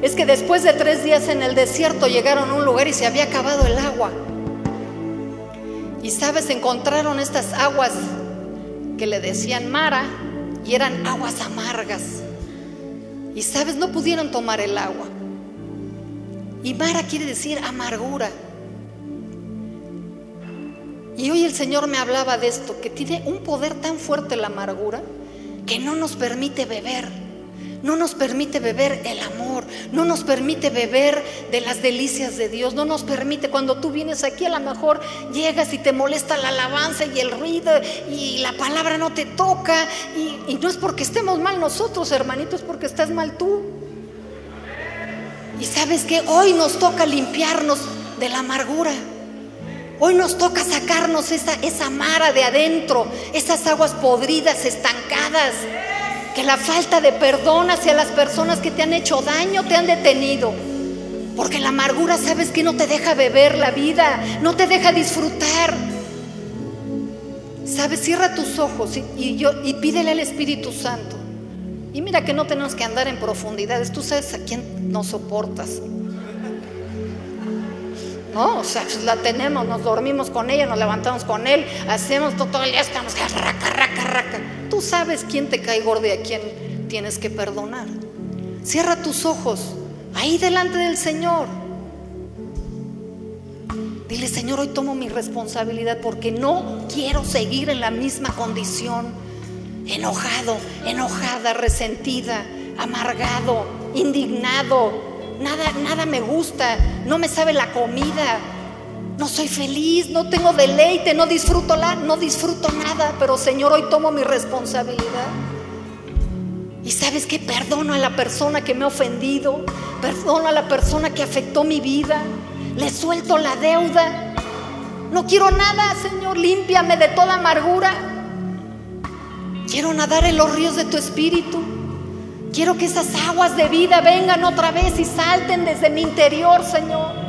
es que después de tres días en el desierto llegaron a un lugar y se había acabado el agua. Y sabes, encontraron estas aguas que le decían Mara, y eran aguas amargas. Y sabes, no pudieron tomar el agua. Y Mara quiere decir amargura. Y hoy el Señor me hablaba de esto, que tiene un poder tan fuerte la amargura que no nos permite beber no nos permite beber el amor, no nos permite beber de las delicias de Dios, no nos permite, cuando tú vienes aquí a lo mejor llegas y te molesta la alabanza y el ruido y la palabra no te toca y, no es porque estemos mal nosotros, hermanitos, es porque estás mal tú. Y sabes que hoy nos toca limpiarnos de la amargura. Hoy nos toca sacarnos esa, esa mara de adentro, esas aguas podridas, estancadas que la falta de perdón hacia las personas que te han hecho daño te han detenido. Porque la amargura, sabes que no te deja beber la vida, no te deja disfrutar. Sabes, cierra tus ojos y, yo, y pídele al Espíritu Santo. Y mira que no tenemos que andar en profundidades. Tú sabes a quién no soportas. No, o sea, pues la tenemos, nos dormimos con ella, nos levantamos con él, hacemos todo, el día, estamos raca, raca, raca. Tú sabes quién te cae gordo y a quién tienes que perdonar. Cierra tus ojos ahí delante del Señor. Dile, Señor, hoy tomo mi responsabilidad porque no quiero seguir en la misma condición. Enojado, enojada, resentida, amargado, indignado. Nada, nada me gusta, no me sabe la comida, no soy feliz, no tengo deleite, no disfruto la, no disfruto nada, pero Señor, hoy tomo mi responsabilidad. Y sabes que perdono a la persona que me ha ofendido, perdono a la persona que afectó mi vida, le suelto la deuda. No quiero nada, Señor, límpiame de toda amargura. Quiero nadar en los ríos de tu espíritu. Quiero que esas aguas de vida vengan otra vez y salten desde mi interior, Señor.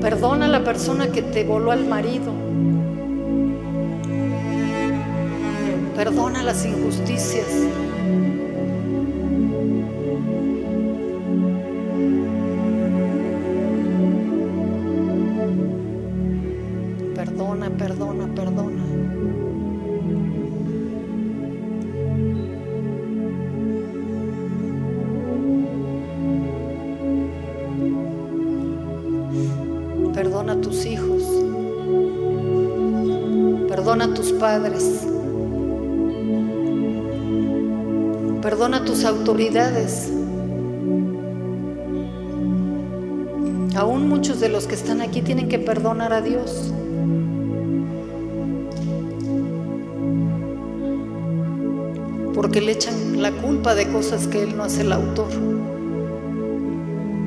Perdona a la persona que te voló al marido. Perdona a tus padres. Perdona a tus autoridades. Aún muchos de los que están aquí tienen que perdonar a Dios. Porque le echan la culpa de cosas que Él no es el autor.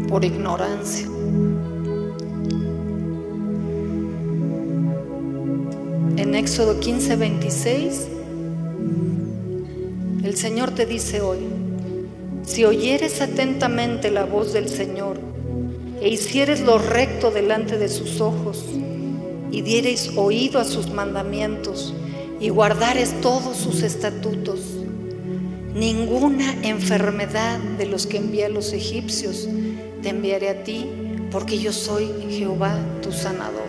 Por ignorancia. Éxodo 15, 26, el Señor te dice hoy, si oyeres atentamente la voz del Señor e hicieres lo recto delante de sus ojos y diereis oído a sus mandamientos y guardares todos sus estatutos, ninguna enfermedad de los que envié a los egipcios te enviaré a ti, porque yo soy Jehová tu sanador.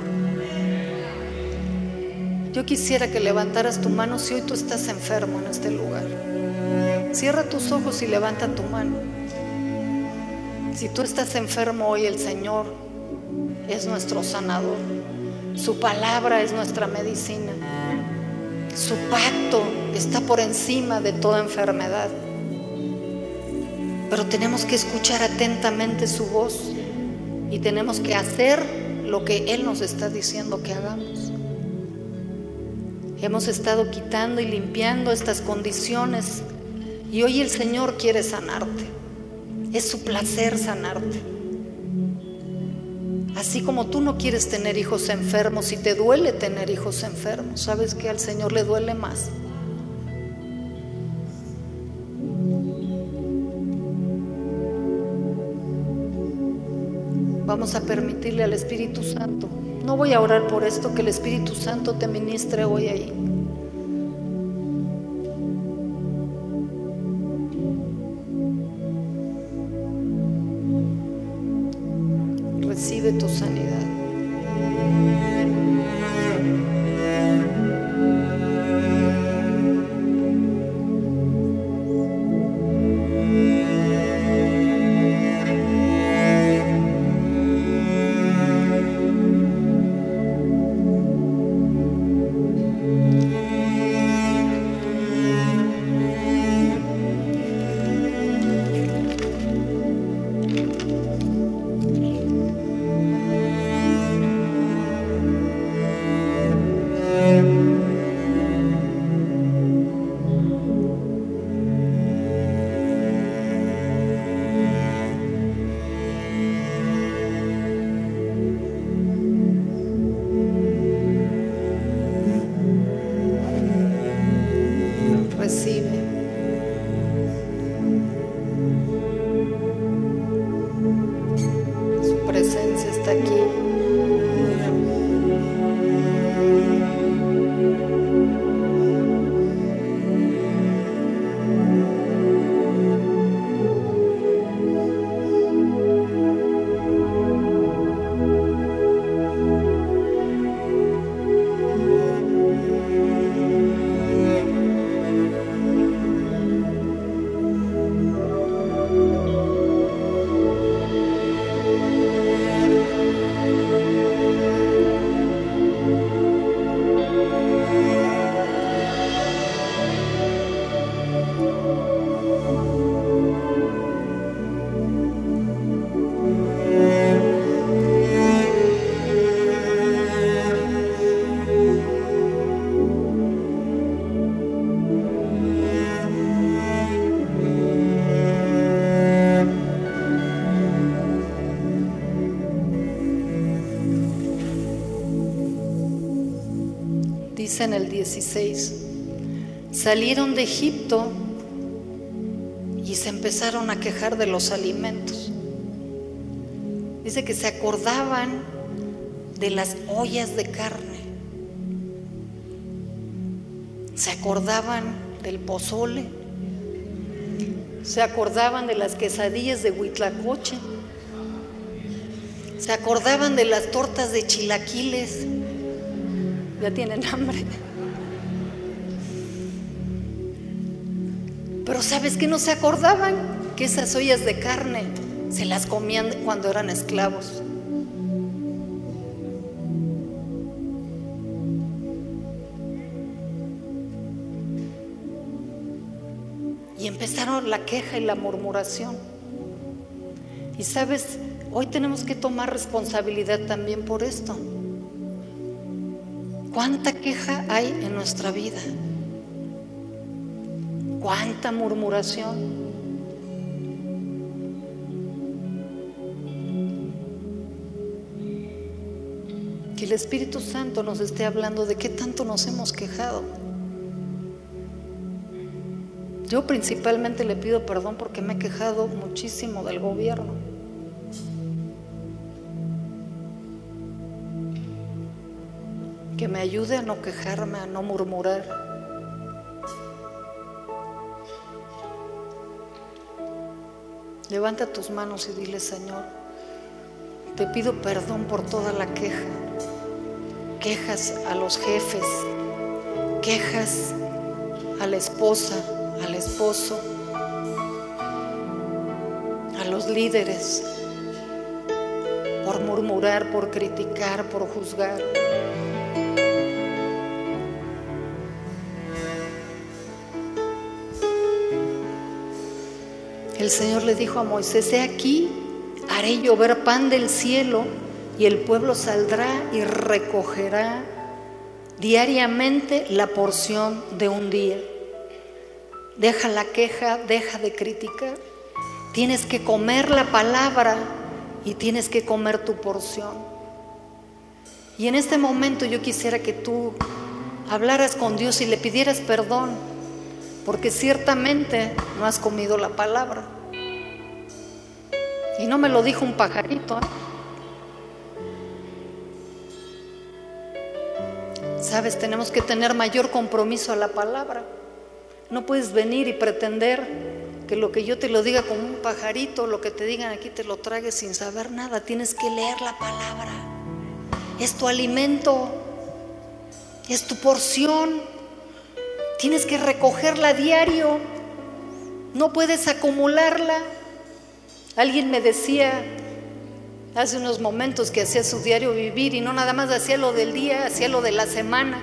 Yo quisiera que levantaras tu mano si hoy tú estás enfermo en este lugar. Cierra tus ojos y levanta tu mano. Si tú estás enfermo hoy, el Señor es nuestro sanador. Su palabra es nuestra medicina. Su pacto está por encima de toda enfermedad. Pero tenemos que escuchar atentamente su voz y tenemos que hacer lo que Él nos está diciendo que hagamos. Hemos estado quitando y limpiando estas condiciones y hoy el Señor quiere sanarte. Es su placer sanarte. Así como tú no quieres tener hijos enfermos y te duele tener hijos enfermos, sabes que al Señor le duele más. Vamos a permitirle al Espíritu Santo. No voy a orar por esto, que el Espíritu Santo te ministre hoy ahí. Recibe tu sanidad. En el 16, salieron de Egipto y se empezaron a quejar de los alimentos. Dice que se acordaban de las ollas de carne, se acordaban del pozole, se acordaban de las quesadillas de Huitlacoche, se acordaban de las tortas de chilaquiles ya tienen hambre. Pero ¿sabes que no se acordaban? Que esas ollas de carne se las comían cuando eran esclavos. quitaron la queja y la murmuración. Y sabes, hoy tenemos que tomar responsabilidad también por esto. ¿Cuánta queja hay en nuestra vida? ¿Cuánta murmuración? Que el Espíritu Santo nos esté hablando de qué tanto nos hemos quejado. Yo principalmente le pido perdón porque me he quejado muchísimo del gobierno. Me ayude a no quejarme, a no murmurar. Levanta tus manos y dile, Señor, te pido perdón por toda la queja. Quejas a los jefes, quejas a la esposa, al esposo, a los líderes, por murmurar, por criticar, por juzgar. El Señor le dijo a Moisés, he aquí, haré llover pan del cielo y el pueblo saldrá y recogerá diariamente la porción de un día. Deja la queja, deja de criticar. Tienes que comer la palabra y tienes que comer tu porción. Y en este momento yo quisiera que tú hablaras con Dios y le pidieras perdón, porque ciertamente no has comido la palabra. Y no me lo dijo un pajarito. ¿eh? Sabes, tenemos que tener mayor compromiso a la palabra. No puedes venir y pretender que lo que yo te lo diga como un pajarito, lo que te digan aquí te lo tragues sin saber nada. Tienes que leer la palabra. Es tu alimento, es tu porción. Tienes que recogerla a diario. No puedes acumularla. Alguien me decía hace unos momentos que hacía su diario vivir y no nada más hacía lo del día, hacía lo de la semana.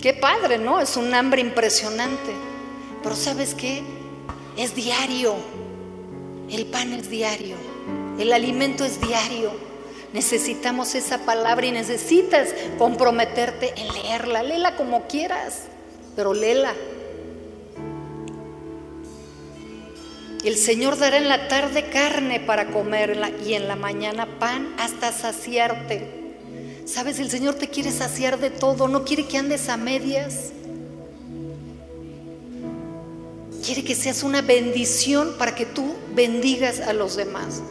Qué padre, ¿no? Es un hambre impresionante. Pero ¿sabes qué? Es diario. El pan es diario. El alimento es diario. Necesitamos esa palabra y necesitas comprometerte en leerla. Léela como quieras, pero léela. El Señor dará en la tarde carne para comerla y en la mañana pan hasta saciarte. Sabes, el Señor te quiere saciar de todo, no quiere que andes a medias. Quiere que seas una bendición para que tú bendigas a los demás.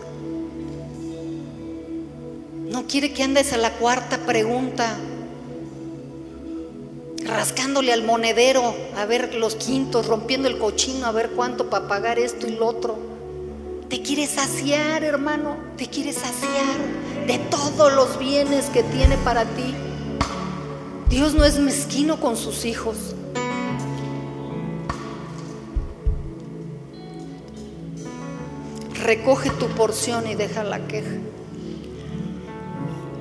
No quiere que andes a la cuarta pregunta, rascándole al monedero a ver los quintos, rompiendo el cochino a ver cuánto para pagar esto y lo otro. Te quiere saciar, hermano, te quiere saciar de todos los bienes que tiene para ti. Dios no es mezquino con sus hijos. Recoge tu porción y deja la queja.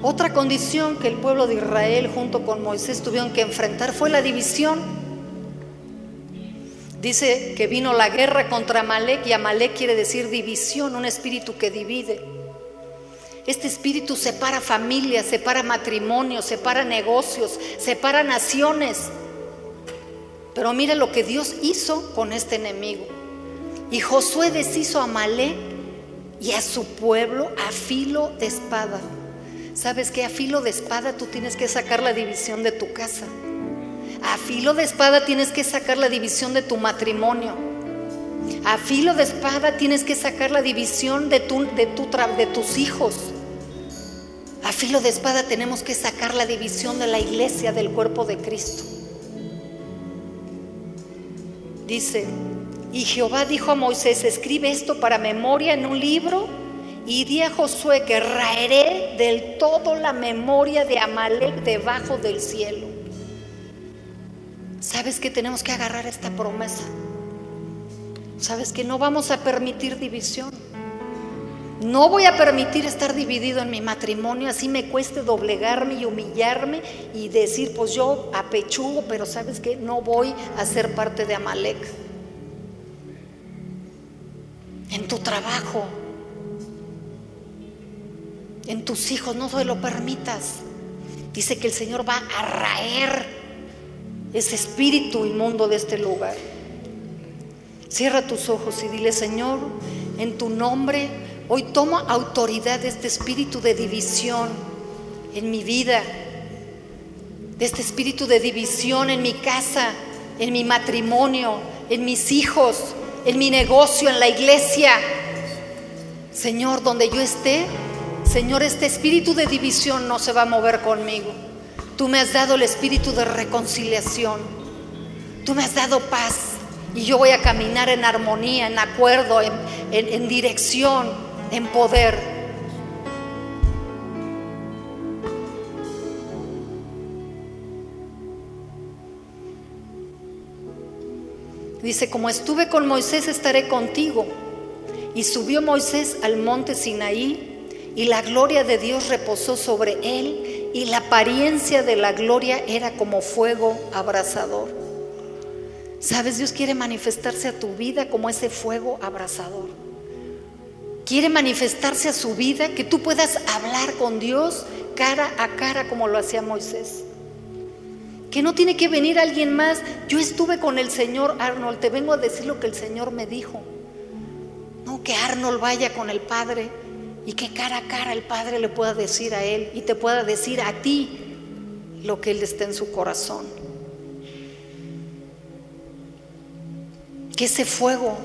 Otra condición que el pueblo de Israel junto con Moisés tuvieron que enfrentar fue la división. Dice que vino la guerra contra Amalek y Amalek quiere decir división, un espíritu que divide. Este espíritu separa familias, separa matrimonios, separa negocios, separa naciones. Pero mira lo que Dios hizo con este enemigo. Y Josué deshizo a Amalek y a su pueblo a filo de espada. ¿Sabes que a filo de espada tú tienes que sacar la división de tu casa? A filo de espada tienes que sacar la división de tu matrimonio. A filo de espada tienes que sacar la división de, de tus hijos. A filo de espada tenemos que sacar la división de la iglesia, del cuerpo de Cristo. Dice, y Jehová dijo a Moisés, escribe esto para memoria en un libro y di a Josué que raeré del todo la memoria de Amalek debajo del cielo. ¿Sabes que tenemos que agarrar esta promesa? ¿Sabes que no vamos a permitir división? No voy a permitir estar dividido en mi matrimonio, así me cueste doblegarme y humillarme y decir, pues yo apechugo, pero sabes que no voy a ser parte de Amalek. en tu trabajo, en tus hijos, no se lo permitas. Dice que el Señor va a raer ese espíritu inmundo de este lugar. Cierra tus ojos y dile, Señor, en tu nombre, hoy tomo autoridad de este espíritu de división en mi vida, de este espíritu de división en mi casa, en mi matrimonio, en mis hijos, en mi negocio, en la iglesia. Señor, donde yo esté, Señor, este espíritu de división no se va a mover conmigo. Tú me has dado el espíritu de reconciliación. Tú me has dado paz. Y yo voy a caminar en armonía, en acuerdo, en, en dirección, en poder. Dice, como estuve con Moisés, estaré contigo. Y subió Moisés al monte Sinaí, y la gloria de Dios reposó sobre él, y la apariencia de la gloria era como fuego abrasador. Sabes, Dios quiere manifestarse a tu vida como ese fuego abrasador. Quiere manifestarse a su vida, que tú puedas hablar con Dios cara a cara como lo hacía Moisés que no tiene que venir alguien más. Yo estuve con el Señor Arnold, te vengo a decir lo que el Señor me dijo. No, que Arnold vaya con el Padre y que cara a cara el Padre le pueda decir a él y te pueda decir a ti lo que él está en su corazón. Que ese fuego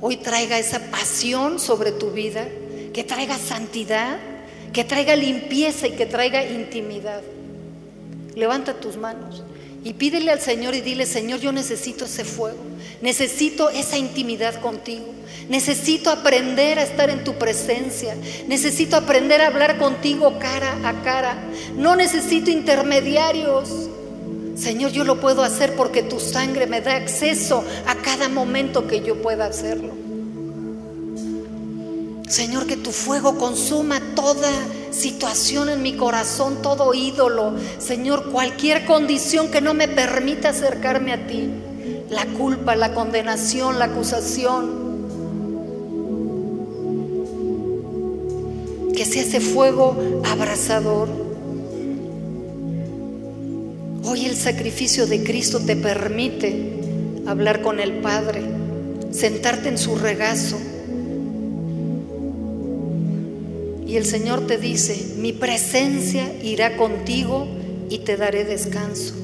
hoy traiga esa pasión sobre tu vida, que traiga santidad, que traiga limpieza y que traiga intimidad. Levanta tus manos. Y pídele al Señor y dile, Señor, yo necesito ese fuego, necesito esa intimidad contigo, necesito aprender a estar en tu presencia, necesito aprender a hablar contigo cara a cara, no necesito intermediarios. Señor, yo lo puedo hacer porque tu sangre me da acceso a cada momento que yo pueda hacerlo. Señor, que tu fuego consuma toda situación en mi corazón, todo ídolo. Señor, cualquier condición que no me permita acercarme a ti. La culpa, la condenación, la acusación. Que sea ese fuego abrasador. Hoy el sacrificio de Cristo te permite hablar con el Padre, sentarte en su regazo Y el Señor te dice, mi presencia irá contigo y te daré descanso.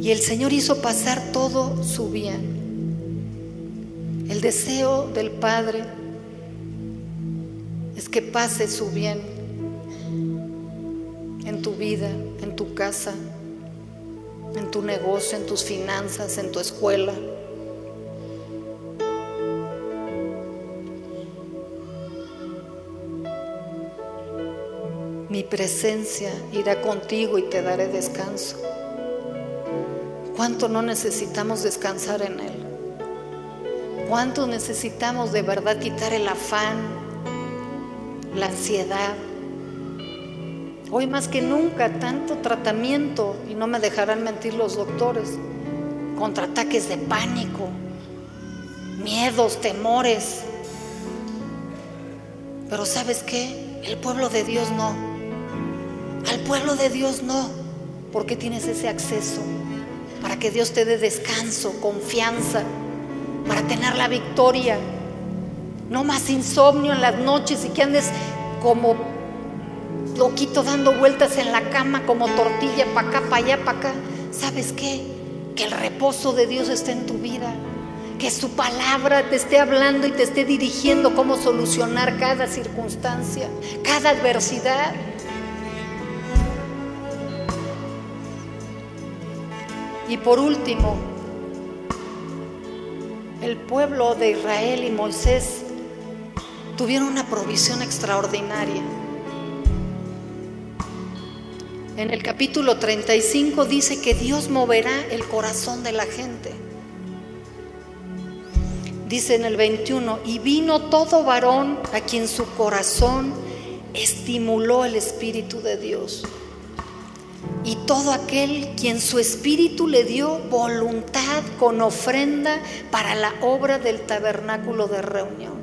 Y el Señor hizo pasar todo su bien. El deseo del Padre es que pase su bien en tu vida, en tu casa, en tu negocio, en tus finanzas, en tu escuela. Presencia irá contigo y te daré descanso. ¿Cuánto no necesitamos descansar en Él? ¿Cuánto necesitamos de verdad quitar el afán, la ansiedad? Hoy más que nunca tanto tratamiento, y no me dejarán mentir los doctores, contra ataques de pánico, miedos, temores. Pero ¿sabes qué? El pueblo de Dios no. Al pueblo de Dios no, porque tienes ese acceso para que Dios te dé descanso, confianza, para tener la victoria. No más insomnio en las noches y que andes como loquito dando vueltas en la cama como tortilla para acá, para allá, para acá. ¿Sabes qué? Que el reposo de Dios esté en tu vida. Que su palabra te esté hablando y te esté dirigiendo cómo solucionar cada circunstancia, cada adversidad. Y por último, el pueblo de Israel y Moisés tuvieron una provisión extraordinaria. En el capítulo 35 dice que Dios moverá el corazón de la gente. Dice en el 21, y vino todo varón a quien su corazón estimuló el Espíritu de Dios. Y todo aquel quien su espíritu le dio voluntad con ofrenda para la obra del tabernáculo de reunión.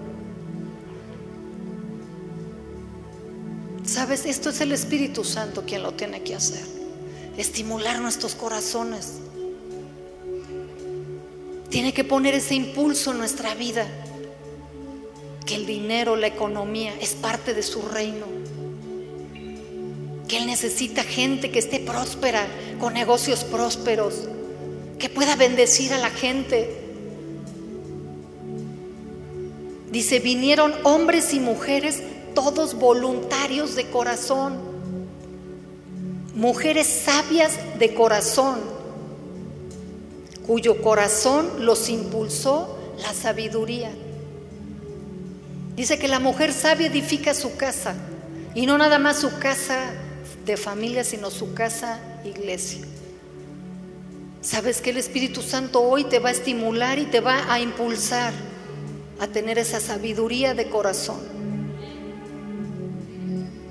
Sabes, esto es el Espíritu Santo quien lo tiene que hacer, estimular nuestros corazones. Tiene que poner ese impulso en nuestra vida, que el dinero, la economía es parte de su reino que Él necesita gente que esté próspera, con negocios prósperos, que pueda bendecir a la gente. Dice, vinieron hombres y mujeres, todos voluntarios de corazón, mujeres sabias de corazón, cuyo corazón los impulsó la sabiduría. Dice que la mujer sabia edifica su casa, y no nada más su casa de familia, sino su casa, iglesia. Sabes que el Espíritu Santo hoy te va a estimular y te va a impulsar a tener esa sabiduría de corazón.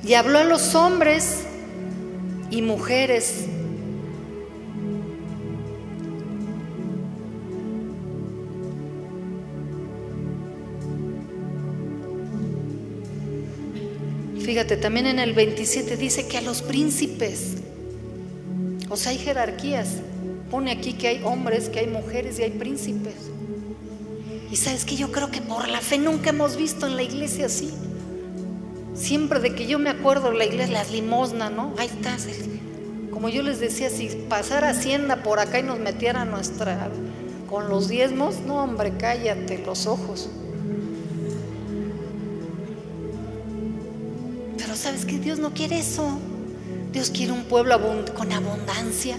Y habló a los hombres y mujeres Fíjate, también en el 27 dice que a los príncipes, o sea, hay jerarquías. Pone aquí que hay hombres, que hay mujeres y hay príncipes. Y sabes que yo creo que por la fe nunca hemos visto en la iglesia así. Siempre de que yo me acuerdo la iglesia, las limosnas, ¿no? Ahí está. Como yo les decía, si pasara Hacienda por acá y nos metiera nuestra con los diezmos, no, hombre, cállate los ojos. ¿Sabes que Dios no quiere eso? Dios quiere un pueblo con abundancia.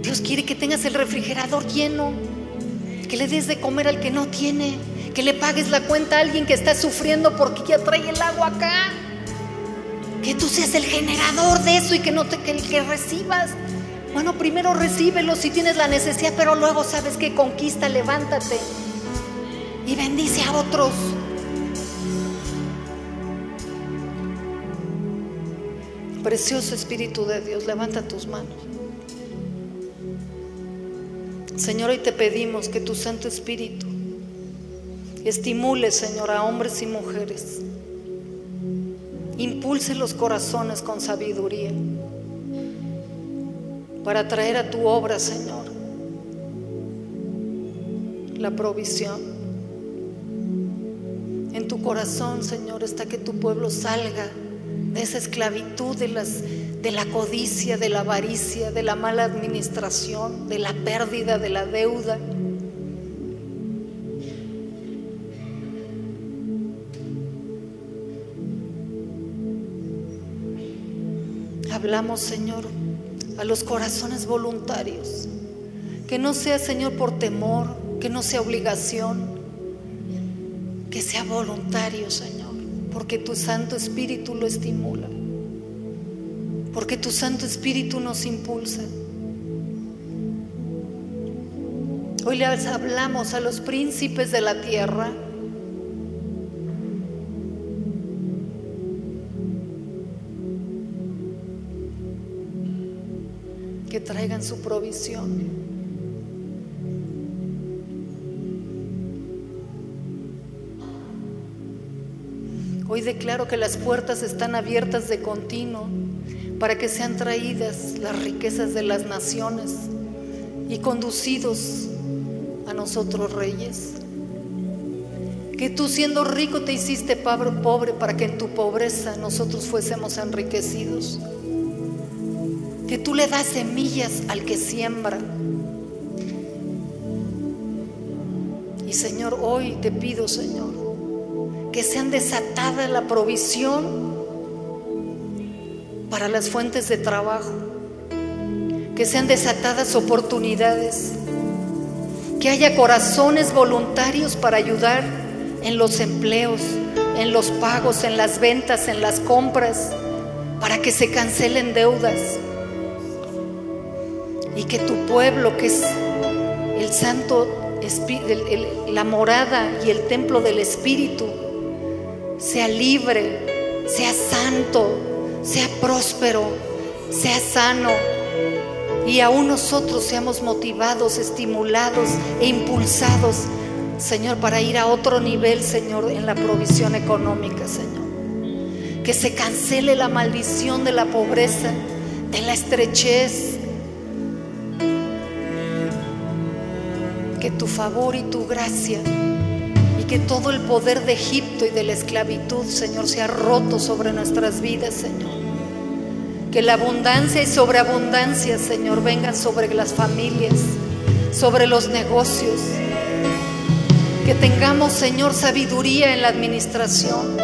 Dios quiere que tengas el refrigerador lleno, que le des de comer al que no tiene, que le pagues la cuenta a alguien que está sufriendo porque ya trae el agua acá. Que tú seas el generador de eso y que no te que, que recibas. Bueno, primero recíbelo si tienes la necesidad, pero luego sabes que conquista, levántate y bendice a otros. Precioso Espíritu de Dios, levanta tus manos. Señor, hoy te pedimos que tu Santo Espíritu estimule, Señor, a hombres y mujeres. Impulse los corazones con sabiduría para traer a tu obra, Señor, la provisión. En tu corazón, Señor, está que tu pueblo salga de esa esclavitud de, las, de la codicia, de la avaricia, de la mala administración, de la pérdida, de la deuda. Hablamos, Señor, a los corazones voluntarios. Que no sea, Señor, por temor, que no sea obligación, que sea voluntario, Señor porque tu Santo Espíritu lo estimula, porque tu Santo Espíritu nos impulsa. Hoy les hablamos a los príncipes de la tierra. Que traigan su provisión. Hoy declaro que las puertas están abiertas de continuo para que sean traídas las riquezas de las naciones y conducidos a nosotros reyes. Que tú siendo rico te hiciste pobre para que en tu pobreza nosotros fuésemos enriquecidos. Que tú le das semillas al que siembra. Y Señor, hoy te pido, Señor, que sean desatada la provisión para las fuentes de trabajo, que sean desatadas oportunidades, que haya corazones voluntarios para ayudar en los empleos, en los pagos, en las ventas, en las compras, para que se cancelen deudas. Y que tu pueblo, que es el santo, la morada y el templo del Espíritu, sea libre, sea santo, sea próspero, sea sano y aún nosotros seamos motivados, estimulados e impulsados, Señor, para ir a otro nivel, Señor, en la provisión económica, Señor. Que se cancele la maldición de la pobreza, de la estrechez. Que tu favor y tu gracia que todo el poder de Egipto y de la esclavitud, Señor, sea roto sobre nuestras vidas, Señor. Que la abundancia y sobreabundancia, Señor, vengan sobre las familias, sobre los negocios. Que tengamos, Señor, sabiduría en la administración.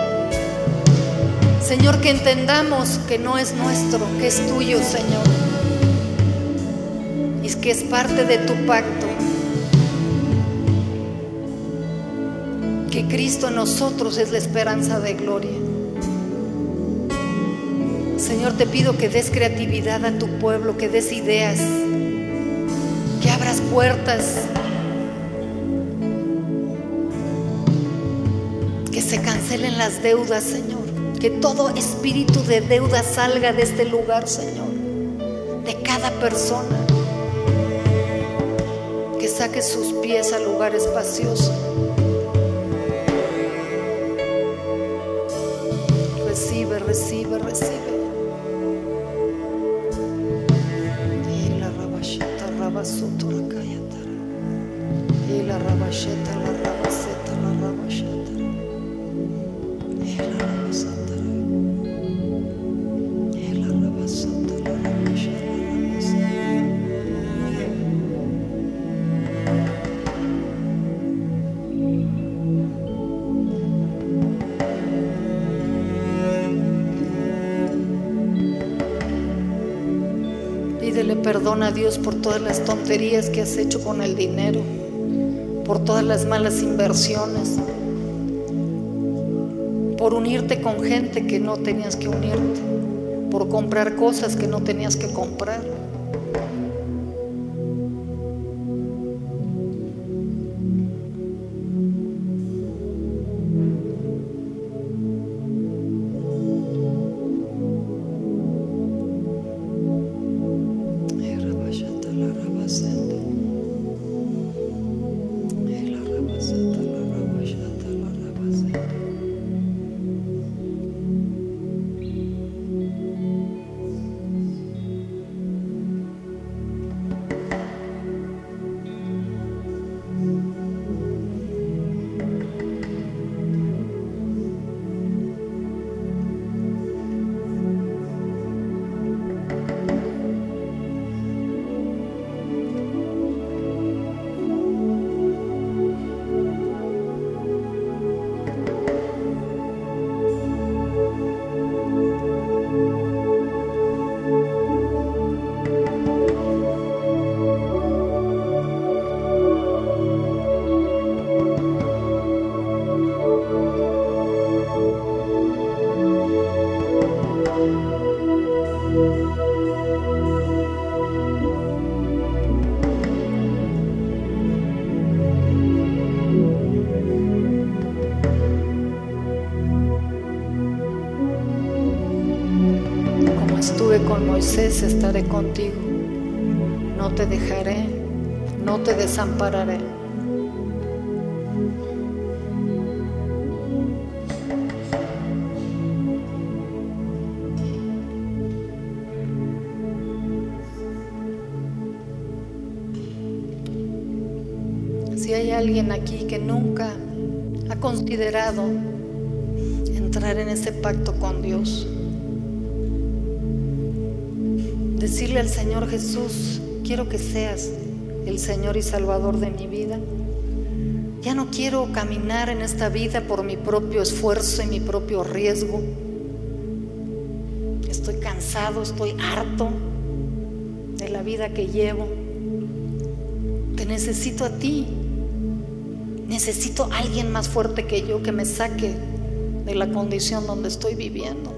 Señor, que entendamos que no es nuestro, que es tuyo, Señor. Y que es parte de tu pacto. Que Cristo en nosotros es la esperanza de gloria. Señor, te pido que des creatividad a tu pueblo, que des ideas, que abras puertas, que se cancelen las deudas, Señor, que todo espíritu de deuda salga de este lugar, Señor, de cada persona, que saque sus pies al lugar espacioso. Por todas las tonterías que has hecho con el dinero, por todas las malas inversiones, por unirte con gente que no tenías que unirte, por comprar cosas que no tenías que comprar. Estaré contigo. No te dejaré, no te desampararé. Si hay alguien aquí que nunca ha considerado entrar en ese pacto con Dios, al Señor Jesús, quiero que seas el Señor y Salvador de mi vida. Ya no quiero caminar en esta vida por mi propio esfuerzo y mi propio riesgo. Estoy cansado, estoy harto de la vida que llevo. Te necesito a ti. Necesito a alguien más fuerte que yo que me saque de la condición donde estoy viviendo.